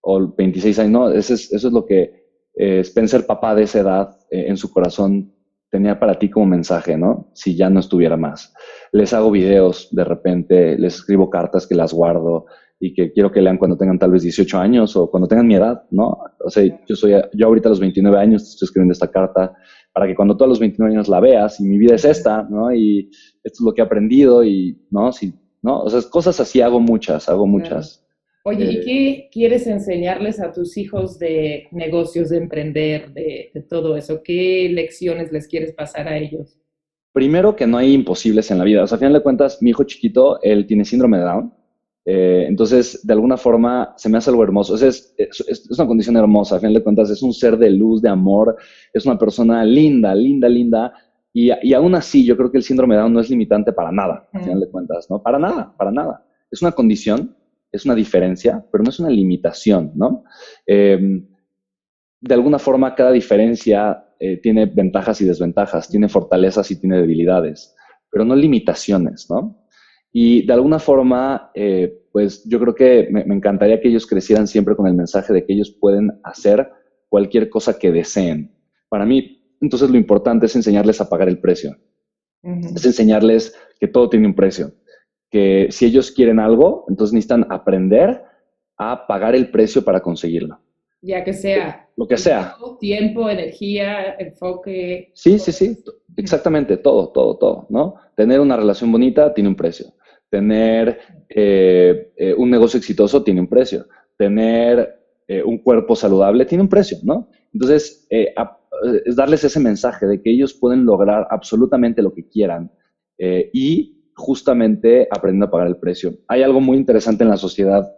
o 26 años, no, eso es, eso es lo que eh, Spencer, papá de esa edad, eh, en su corazón tenía para ti como mensaje, ¿no? Si ya no estuviera más. Les hago videos de repente, les escribo cartas que las guardo y que quiero que lean cuando tengan tal vez 18 años o cuando tengan mi edad, ¿no? O sea, yo soy, yo ahorita a los 29 años estoy escribiendo esta carta para que cuando tú a los 29 años la veas y mi vida es esta, ¿no? Y esto es lo que he aprendido y, ¿no? Si, ¿no? O sea, cosas así hago muchas, hago muchas. Oye, ¿y eh, qué quieres enseñarles a tus hijos de negocios, de emprender, de, de todo eso? ¿Qué lecciones les quieres pasar a ellos? Primero que no hay imposibles en la vida. O sea, a final de cuentas, mi hijo chiquito, él tiene síndrome de Down. Eh, entonces, de alguna forma, se me hace algo hermoso. Es, es, es una condición hermosa. A final de cuentas, es un ser de luz, de amor. Es una persona linda, linda, linda. Y, y aún así, yo creo que el síndrome de Down no es limitante para nada, a final de cuentas, ¿no? Para nada, para nada. Es una condición, es una diferencia, pero no es una limitación, ¿no? Eh, de alguna forma, cada diferencia eh, tiene ventajas y desventajas, tiene fortalezas y tiene debilidades, pero no limitaciones, ¿no? Y de alguna forma, eh, pues yo creo que me, me, encantaría que ellos crecieran siempre con el mensaje de que ellos pueden hacer cualquier cosa que deseen. Para mí, entonces lo importante es enseñarles a pagar el precio. Uh -huh. Es enseñarles que todo tiene un precio. Que si ellos quieren algo, entonces necesitan aprender a pagar el precio para conseguirlo. Ya que sea. Lo que sea. Tiempo, energía, enfoque. Sí, sí, sí. Exactamente, todo, todo, todo, ¿no? Tener una relación bonita tiene un precio. Tener eh, eh, un negocio exitoso tiene un precio. Tener eh, un cuerpo saludable tiene un precio, ¿no? Entonces, es darles ese mensaje de que ellos pueden lograr absolutamente lo que quieran y justamente aprendiendo a pagar el precio. Hay algo muy interesante en la sociedad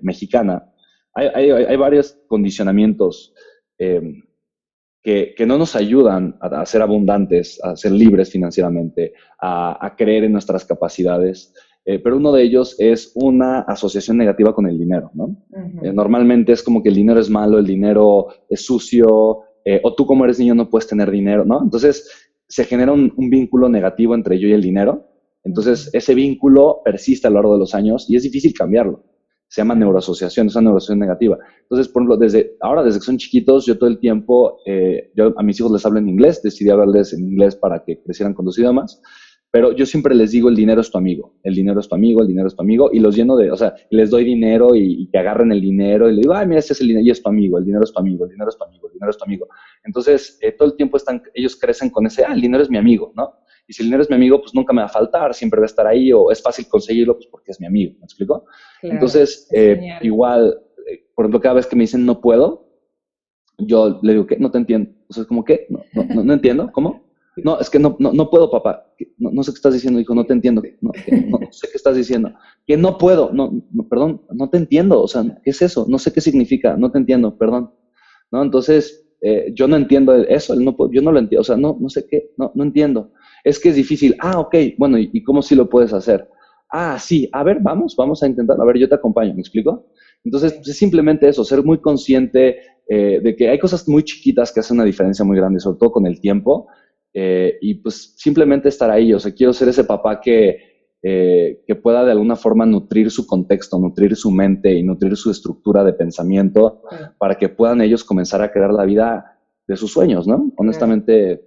mexicana hay, varios condicionamientos que, no nos ayudan a, ser abundantes, a ser libres financieramente, a creer en nuestras capacidades. Eh, pero uno de ellos es una asociación negativa con el dinero, ¿no? Uh -huh. eh, normalmente es como que el dinero es malo, el dinero es sucio, eh, o tú como eres niño no puedes tener dinero, ¿no? Entonces se genera un, un vínculo negativo entre yo y el dinero. Entonces uh -huh. ese vínculo persiste a lo largo de los años y es difícil cambiarlo se llama neuroasociación, es una neuroasociación negativa. Entonces, por ejemplo, desde ahora, desde que son chiquitos, yo todo el tiempo, yo a mis hijos les hablo en inglés, decidí hablarles en inglés para que crecieran con dos idiomas, pero yo siempre les digo, el dinero es tu amigo, el dinero es tu amigo, el dinero es tu amigo, y los lleno de, o sea, les doy dinero y, y que agarren el dinero, y le digo, ay, mira, este es el dinero, y es tu amigo, el dinero es tu amigo, el dinero es tu amigo, el dinero es tu amigo. Entonces, eh, todo el tiempo están, ellos crecen con ese, ah, el dinero es mi amigo, ¿no? Y si el dinero es mi amigo, pues nunca me va a faltar, siempre va a estar ahí, o es fácil conseguirlo, pues porque es mi amigo, ¿me explico? Claro, Entonces, eh, igual, eh, por ejemplo, cada vez que me dicen no puedo, yo le digo, ¿qué? No te entiendo. O sea, como, ¿qué? No, no, no, no entiendo, ¿cómo? No, es que no, no, no puedo, papá. No, no, sé qué estás diciendo, hijo, no te entiendo. No, no, sé qué estás diciendo. Que no puedo. No, perdón, no te entiendo. O sea, ¿qué es eso? No sé qué significa. No te entiendo, perdón. ¿No? Entonces, eh, yo no entiendo eso. No, yo no lo entiendo. O sea, no, no sé qué. No, no entiendo. Es que es difícil. Ah, ok. Bueno, ¿y, cómo sí lo puedes hacer? Ah, sí. A ver, vamos, vamos a intentar. A ver, yo te acompaño. ¿Me explico? Entonces, es simplemente eso, ser muy consciente eh, de que hay cosas muy chiquitas que hacen una diferencia muy grande, sobre todo con el tiempo, eh, y pues simplemente estar ahí. O sea, quiero ser ese papá que, eh, que pueda de alguna forma nutrir su contexto, nutrir su mente y nutrir su estructura de pensamiento sí. para que puedan ellos comenzar a crear la vida de sus sueños, ¿no? Honestamente.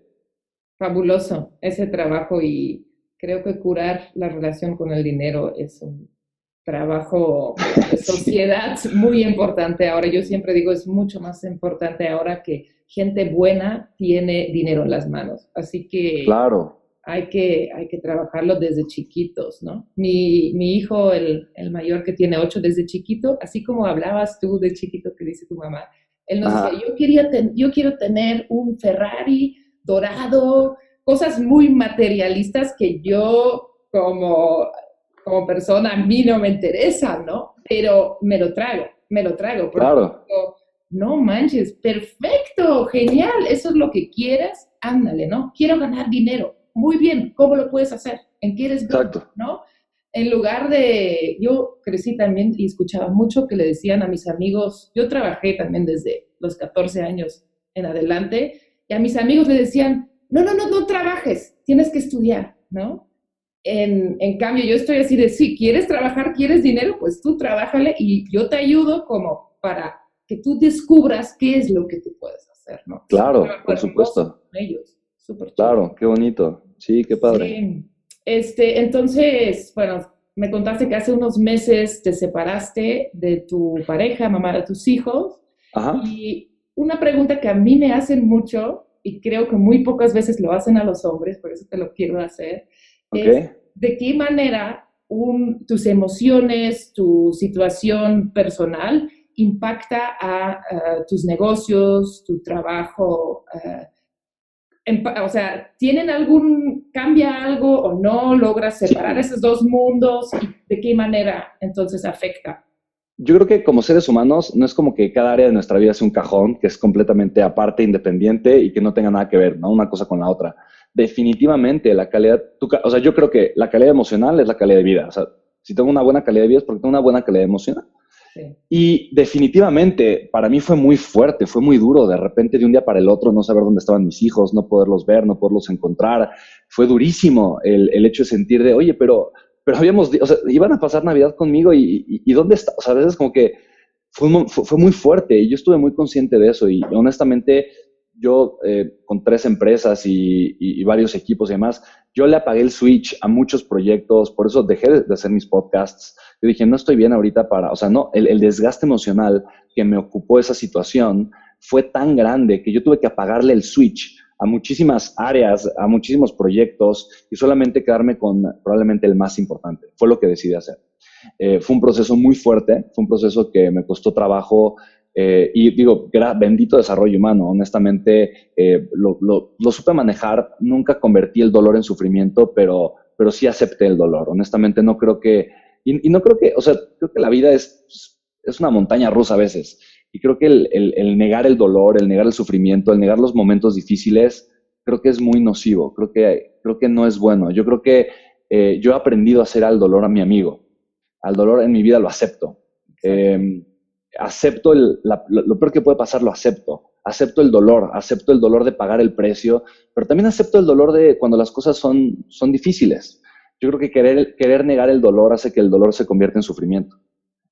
Fabuloso ese trabajo y creo que curar la relación con el dinero es un trabajo de sociedad sí. muy importante ahora. Yo siempre digo, es mucho más importante ahora que gente buena tiene dinero en las manos. Así que claro. hay, que, hay que trabajarlo desde chiquitos, ¿no? Mi, mi hijo, el, el, mayor que tiene ocho desde chiquito, así como hablabas tú de chiquito que dice tu mamá, él nos Ajá. decía, yo, quería ten, yo quiero tener un Ferrari dorado, cosas muy materialistas que yo como como persona a mí no me interesa, ¿no? Pero me lo trago, me lo trago. Claro. No manches, perfecto, genial, eso es lo que quieres, ándale, ¿no? Quiero ganar dinero, muy bien, ¿cómo lo puedes hacer? ¿En qué eres Exacto. ¿no? En lugar de, yo crecí también y escuchaba mucho que le decían a mis amigos, yo trabajé también desde los 14 años en adelante, y a mis amigos le decían, no, no, no, no trabajes, tienes que estudiar, ¿no? En, en, cambio, yo estoy así de, sí, quieres trabajar, quieres dinero, pues tú trabájale y yo te ayudo como para que tú descubras qué es lo que tú puedes hacer, ¿no? Claro, por supuesto. Ellos, súper Claro, qué bonito. Sí, qué padre. Sí. Este, entonces, bueno, me contaste que hace unos meses te separaste de tu pareja, mamá de tus hijos. Ajá. Y una pregunta que a mí me hacen mucho, y creo que muy pocas veces lo hacen a los hombres, por eso te lo quiero hacer, Ok. es de qué manera un- tus emociones, tu situación personal impacta a, a tus negocios, tu trabajo. eh, en o sea, ¿tienen algún, cambia algo o no? ¿Logras separar esos dos mundos? ¿Y de qué manera entonces afecta? Yo creo que como seres humanos no es como que cada área de nuestra vida sea un cajón que es completamente aparte, independiente y que no tenga nada que ver, ¿no? Una cosa con la otra. Definitivamente la calidad, tu o sea, yo creo que la calidad emocional es la calidad de vida. O sea, si tengo una buena calidad de vida es porque tengo una buena calidad emocional. Y definitivamente para mí fue muy fuerte, fue muy duro. De repente, de un día para el otro, no saber dónde estaban mis hijos, no poderlos ver, no poderlos encontrar. Fue durísimo el, el hecho de sentir de, oye, pero, pero habíamos, o sea, iban a pasar Navidad conmigo y, y, ¿dónde está? O sea, a veces como que fue muy fuerte y yo estuve muy consciente de eso y honestamente yo eh, con tres empresas y, y- y varios equipos y demás, yo le apagué el switch a muchos proyectos, por eso dejé de, de hacer mis podcasts. Yo dije, no estoy bien ahorita para, o sea, no, el, el desgaste emocional que me ocupó esa situación fue tan grande que yo tuve que apagarle el switch a muchísimas áreas, a muchísimos proyectos y solamente quedarme con probablemente el más importante. Fue lo que decidí hacer. Eh, fue un proceso muy fuerte, fue un proceso que me costó trabajo eh, y digo, bendito desarrollo humano, honestamente eh, lo, lo- lo supe manejar, nunca convertí el dolor en sufrimiento, pero, pero sí acepté el dolor, honestamente no creo que, y, y no creo que, o sea, creo que la vida es, es una montaña rusa a veces, y creo que el, el- el negar el dolor, el negar el sufrimiento, el negar los momentos difíciles, creo que es muy nocivo, creo que, creo que no es bueno, yo creo que eh, yo he aprendido a hacer al dolor a mi amigo, al dolor en mi vida lo acepto. Eh, acepto el, la- lo, peor que puede pasar, lo acepto. Acepto el dolor, acepto el dolor de pagar el precio, pero también acepto el dolor de cuando las cosas son, son difíciles. Yo creo que querer, querer negar el dolor hace que el dolor se convierta en sufrimiento.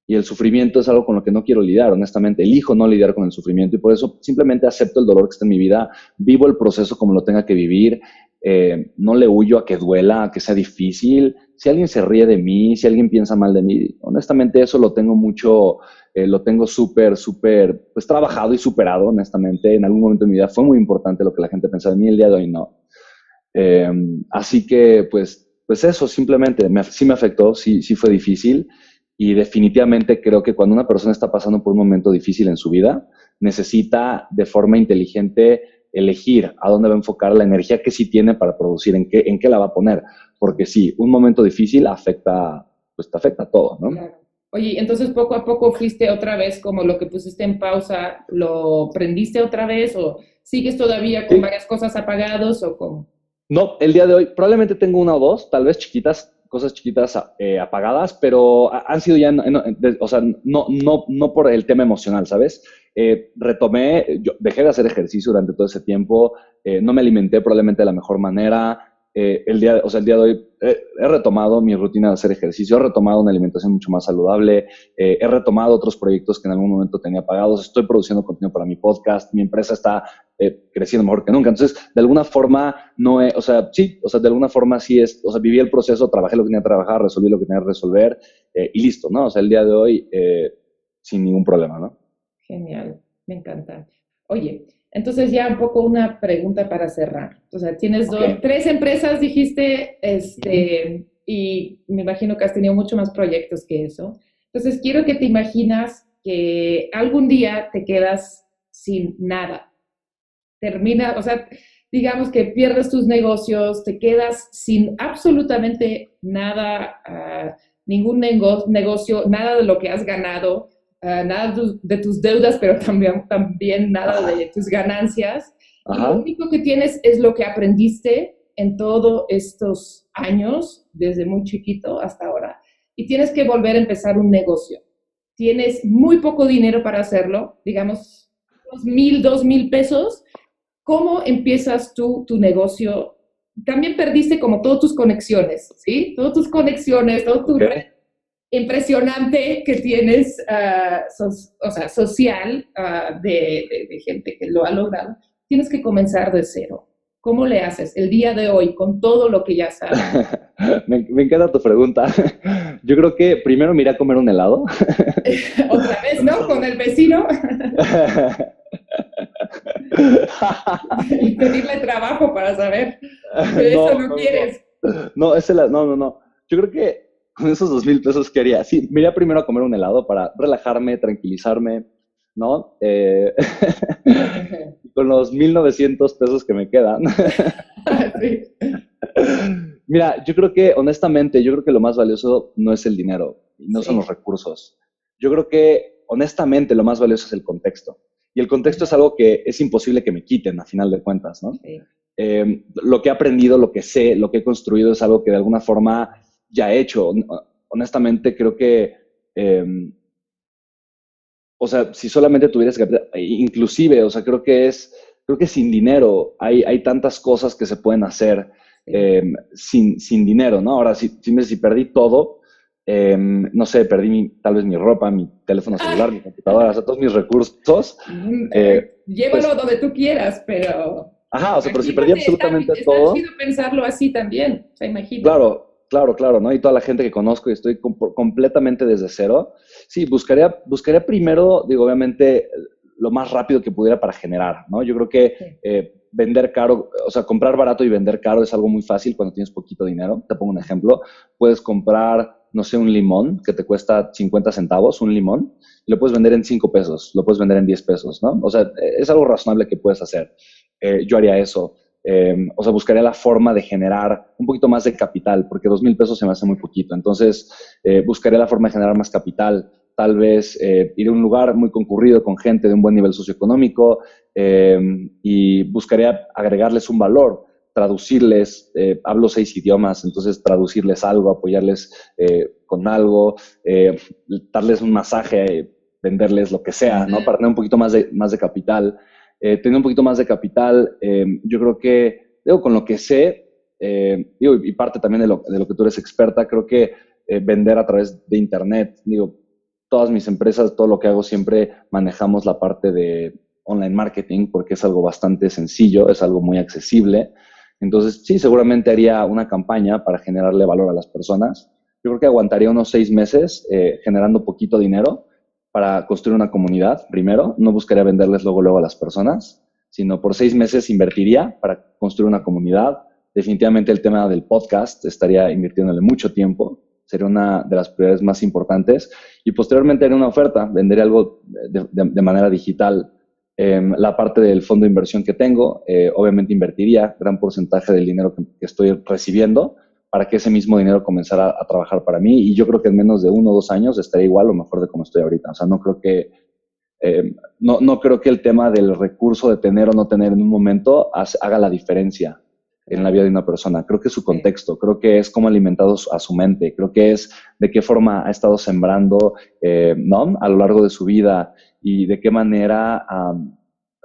Y el sufrimiento es algo con lo que no quiero lidiar, honestamente. Elijo no lidiar con el sufrimiento y por eso simplemente acepto el dolor que está en mi vida, vivo el proceso como lo tenga que vivir, eh, no le huyo a que duela, a que sea difícil. Si alguien se ríe de mí, si alguien piensa mal de mí, honestamente eso lo tengo mucho, eh, lo tengo súper, súper, pues trabajado y superado, honestamente. En algún momento de mi vida fue muy importante lo que la gente pensaba de mí, el día de hoy no. Eh, así que, pues, pues eso, simplemente, me, sí me afectó, sí, sí fue difícil y definitivamente creo que cuando una persona está pasando por un momento difícil en su vida, necesita de forma inteligente elegir a dónde va a enfocar la energía que sí tiene para producir, en qué, en qué la va a poner. Porque sí, un momento difícil afecta, pues afecta a todo, ¿no? Oye, entonces poco a poco fuiste otra vez como lo que pusiste en pausa, ¿lo prendiste otra vez o sigues todavía con Sí. varias cosas apagados o cómo? No, el día de hoy probablemente tengo una o dos, tal vez chiquitas, cosas chiquitas eh, apagadas, pero ha- han sido ya, de- o sea, no, no, no por el tema emocional, ¿sabes? Eh, retomé, yo dejé de hacer ejercicio durante todo ese tiempo, eh, no me alimenté probablemente de la mejor manera. Eh, el, día, o sea, el día de hoy eh, he retomado mi rutina de hacer ejercicio, he retomado una alimentación mucho más saludable, eh, he retomado otros proyectos que en algún momento tenía apagados, estoy produciendo contenido para mi podcast, mi empresa está creciendo mejor que nunca. Entonces, de alguna forma, no es, o sea, sí, o sea, de alguna forma sí es, o sea, viví el proceso, trabajé lo que tenía que trabajar, resolví lo que tenía que resolver y listo, ¿no? O sea, el día de hoy, sin ningún problema, ¿no? Genial, me encanta. Oye, entonces ya un poco una pregunta para cerrar. O sea, tienes dos- tres empresas, dijiste, este, y me imagino que has tenido mucho más proyectos que eso. Entonces, quiero que te imaginas que algún día te quedas sin nada. Termina, o sea, digamos que pierdes tus negocios, te quedas sin absolutamente nada, ah, ningún nego- negocio, nada de lo que has ganado nada de tus, de tus deudas, pero también, también nada de tus ganancias. Y lo único que tienes es lo que aprendiste en todos estos años, desde muy chiquito hasta ahora. Y tienes que volver a empezar un negocio. Tienes muy poco dinero para hacerlo, digamos, dos mil, dos mil pesos. ¿Cómo empiezas tú tu negocio? También perdiste como todas tus conexiones, ¿sí? Todas tus conexiones, todo tu red impresionante que tienes, sos- o sea, social ah, de, de- de gente que lo ha logrado. Tienes que comenzar de cero. ¿Cómo le haces el día de hoy con todo lo que ya sabes? me, me encanta tu pregunta. Yo creo que primero me iré a comer un helado. Otra vez, ¿no? Con el vecino y pedirle trabajo para saber que eso no, quieres. No, ese la- no, no, no. Yo creo que con esos dos mil pesos que haría, sí, me iría primero a comer un helado para relajarme, tranquilizarme, ¿no? Eh, con los 1900 pesos que me quedan. Sí. Mira, yo creo que, honestamente, yo creo que lo más valioso no es el dinero, no son Sí. los recursos. Yo creo que, honestamente, lo más valioso es el contexto. Y el contexto es algo que es imposible que me quiten, a final de cuentas, ¿no? Sí. eh, lo que he aprendido, lo que sé, lo que he construido es algo que de alguna forma ya he hecho. Hon- Honestamente, creo que, eh, o sea, si solamente tuvieras que, inclusive, o sea, creo que es, creo que sin dinero hay, hay tantas cosas que se pueden hacer eh, sin, sin dinero, ¿no? Ahora, si, si, perdí todo, eh, no sé, perdí mi- tal vez mi ropa, mi teléfono celular, mi computadora, o sea, todos mis recursos. Mm, Eh, Llévalo pues- donde tú quieras, pero... Ajá, o sea, pero si perdí absolutamente está, todo. Está chido pensarlo así también, o sea, imagínate. Claro, claro, claro, ¿no? Y toda la gente que conozco y estoy com- completamente desde cero. Sí, buscaría, buscaría primero, digo, obviamente, lo más rápido que pudiera para generar, ¿no? Yo creo que Sí. eh, vender caro, o sea, comprar barato y vender caro es algo muy fácil cuando tienes poquito dinero. Te pongo un ejemplo. Puedes comprar, no sé, un limón que te cuesta 50 centavos, un limón, y lo puedes vender en 5 pesos, lo puedes vender en 10 pesos, ¿no? O sea, es algo razonable que puedes hacer. Eh, yo haría eso. Eh, o sea, buscaría la forma de generar un poquito más de capital, porque dos mil pesos se me hace muy poquito. Entonces, eh, buscaría la forma de generar más capital. Tal vez eh, ir a un lugar muy concurrido con gente de un buen nivel socioeconómico eh, y buscaría agregarles un valor, traducirles, eh, hablo seis idiomas, entonces traducirles algo, apoyarles eh, con algo, eh, darles un masaje, venderles lo que sea, ¿no? Para tener un poquito más de, más de capital. Eh, un poquito más de capital, eh, yo creo que, digo, con lo que sé, eh, digo, y parte también de lo, de lo que tú eres experta, creo que eh, vender a través de Internet, digo, todas mis empresas, todo lo que hago siempre manejamos la parte de online marketing porque es algo bastante sencillo, es algo muy accesible. Entonces, sí, seguramente haría una campaña para generarle valor a las personas. Yo creo que aguantaría unos seis meses generando poquito dinero para construir una comunidad, primero. No buscaría venderles luego, luego a las personas, sino por seis meses invertiría para construir una comunidad. Definitivamente el tema del podcast estaría invirtiéndole mucho tiempo. Sería una de las prioridades más importantes. Y posteriormente haría una oferta, vendería algo de, manera digital. Eh, la parte del fondo de inversión que tengo, eh, obviamente invertiría gran porcentaje del dinero que, estoy recibiendo para que ese mismo dinero comenzara a, a, trabajar para mí. Y yo creo que en menos de uno o dos años estaría igual o mejor de como estoy ahorita. O sea, no creo que, eh, no, no creo que el tema del recurso de tener o no tener en un momento haga la diferencia en la vida de una persona. Creo que es su contexto, creo que es cómo ha alimentado a su mente, creo que es de qué forma ha estado sembrando eh, ¿no? a lo largo de su vida y de qué manera um,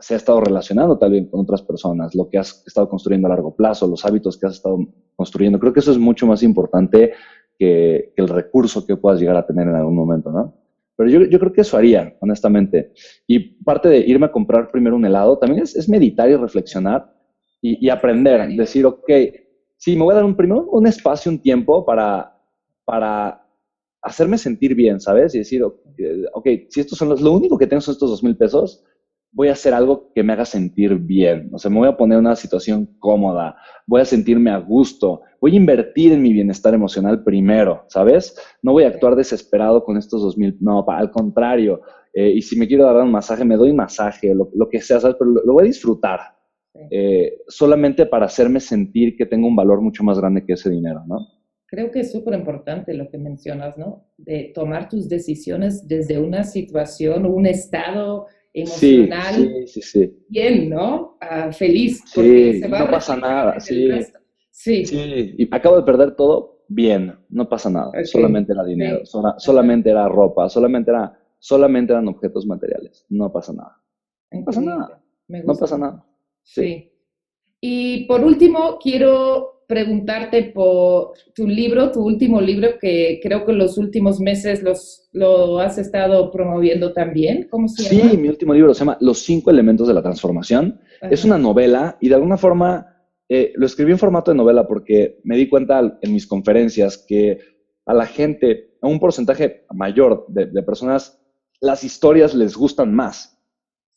se ha estado relacionando también con otras personas, lo que has estado construyendo a largo plazo, los hábitos que has estado construyendo. Creo que eso es mucho más importante que, que el recurso que puedas llegar a tener en algún momento, ¿no? Pero yo, yo, creo que eso haría, honestamente. Y parte de irme a comprar primero un helado también es, es meditar y reflexionar y, y, aprender, decir, ok, sí, me voy a dar un primero un espacio, un tiempo para, para hacerme sentir bien, ¿sabes? Y decir, ok, si estos son los, lo único que tengo son estos dos mil pesos, voy a hacer algo que me haga sentir bien. O sea, me voy a poner en una situación cómoda, voy a sentirme a gusto, voy a invertir en mi bienestar emocional primero, ¿sabes? No voy a actuar desesperado con estos dos mil, no, al contrario. Eh, y si me quiero dar un masaje, me doy un masaje, lo, lo que sea, ¿sabes? Pero lo, lo voy a disfrutar. Eh, solamente para hacerme sentir que tengo un valor mucho más grande que ese dinero, ¿no? creo que es súper importante lo que mencionas, ¿no? De tomar tus decisiones desde una situación, un estado emocional sí, sí, sí, bien, ¿no? Ah, feliz. Sí, no pasa nada, sí. sí. Sí, y acabo de perder todo, bien, no pasa nada, solamente era dinero, solamente era ropa, solamente, era, solamente eran objetos materiales, no pasa nada. No pasa nada, no pasa nada. sí. Y por último, quiero preguntarte por tu libro, tu último libro, que creo que en los últimos meses los, lo has estado promoviendo también. ¿Cómo se llama? Sí, mi último libro se llama Los cinco elementos de la transformación. Es una novela y de alguna forma eh, lo escribí en formato de novela porque me di cuenta en mis conferencias que a la gente, a un porcentaje mayor de, de personas, las historias les gustan más.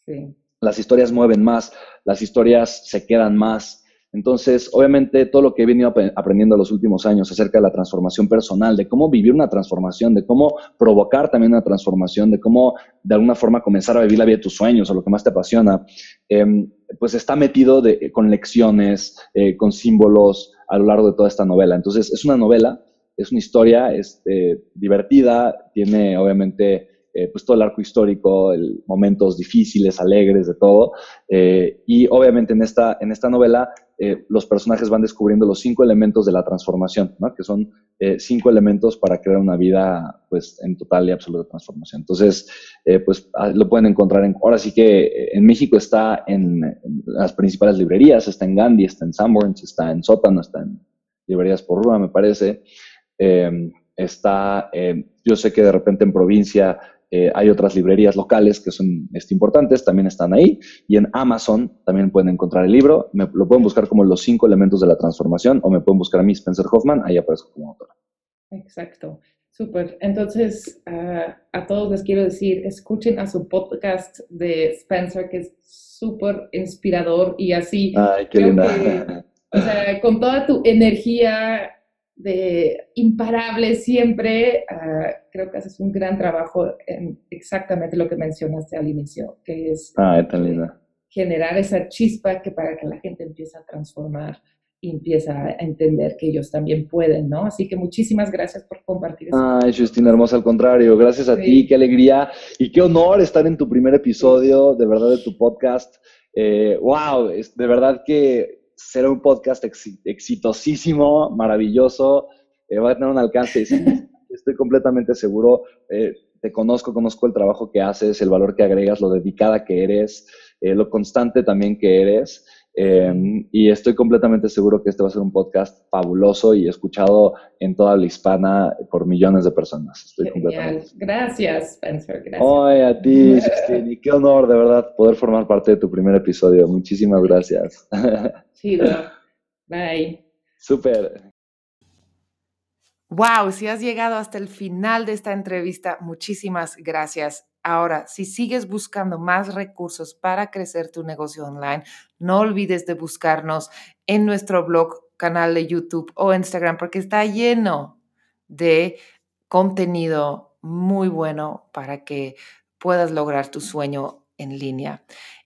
Sí. Las historias mueven más, las historias se quedan más entonces, obviamente, todo lo que he venido aprendiendo los últimos años acerca de la transformación personal, de cómo vivir una transformación, de cómo provocar también una transformación, de cómo de alguna forma comenzar a vivir la vida de tus sueños o lo que más te apasiona, em, pues está metido con lecciones, eh, con símbolos a lo largo de toda esta novela. Entonces, es una novela, es una historia este, divertida, tiene obviamente eh, pues todo el arco histórico, momentos difíciles, alegres, de todo. Eh, y obviamente en esta, en esta novela eh, los personajes van descubriendo los cinco elementos de la transformación, ¿no? que son cinco elementos para crear una vida pues en total y absoluta transformación. Entonces, pues ah, lo pueden encontrar en, ahora sí que en México está en, las principales librerías, está en Gandhi, está en Sanborns, está en Sótano, está en librerías por Rúa, me parece. está, yo sé que de repente en provincia eh, hay otras librerías locales que son este, importantes, también están ahí. Y en Amazon también pueden encontrar el libro. Me, lo pueden buscar como Los cinco elementos de la transformación o me pueden buscar a mí, Spencer Hoffman, ahí aparezco como autora. Exacto. Súper. Entonces, a todos les quiero decir, escuchen a su podcast de Spencer, que es súper inspirador y así. Ay, qué linda. o sea, con toda tu energía de imparable siempre, ah, creo que haces un gran trabajo en exactamente lo que mencionaste al inicio, que es generar esa chispa que para que la gente empiece a transformar y empieza a entender que ellos también pueden, ¿no? Así que muchísimas gracias por compartir eso. Ay, Justina, hermosa, al contrario, gracias a ti, qué alegría y qué honor estar en tu primer episodio, de verdad, de tu podcast. Eh, wow, de verdad que será un podcast exitosísimo, maravilloso, eh, va a tener un alcance, estoy completamente seguro, eh, te conozco, conozco el trabajo que haces, el valor que agregas, lo dedicada que eres, eh, lo constante también que eres. Em, y estoy completamente seguro que este va a ser un podcast fabuloso y escuchado en toda la hispana por millones de personas. Estoy completamente Gracias, Spencer. Gracias. Ay, a ti, y qué honor, de verdad, poder formar parte de tu primer episodio. Muchísimas gracias. Chido. Bye. Súper. Wow, si has llegado hasta el final de esta entrevista, muchísimas gracias. Ahora, si sigues buscando más recursos para crecer tu negocio online, no olvides de buscarnos en nuestro blog, canal de YouTube o Instagram, porque está lleno de contenido muy bueno para que puedas lograr tu sueño en línea.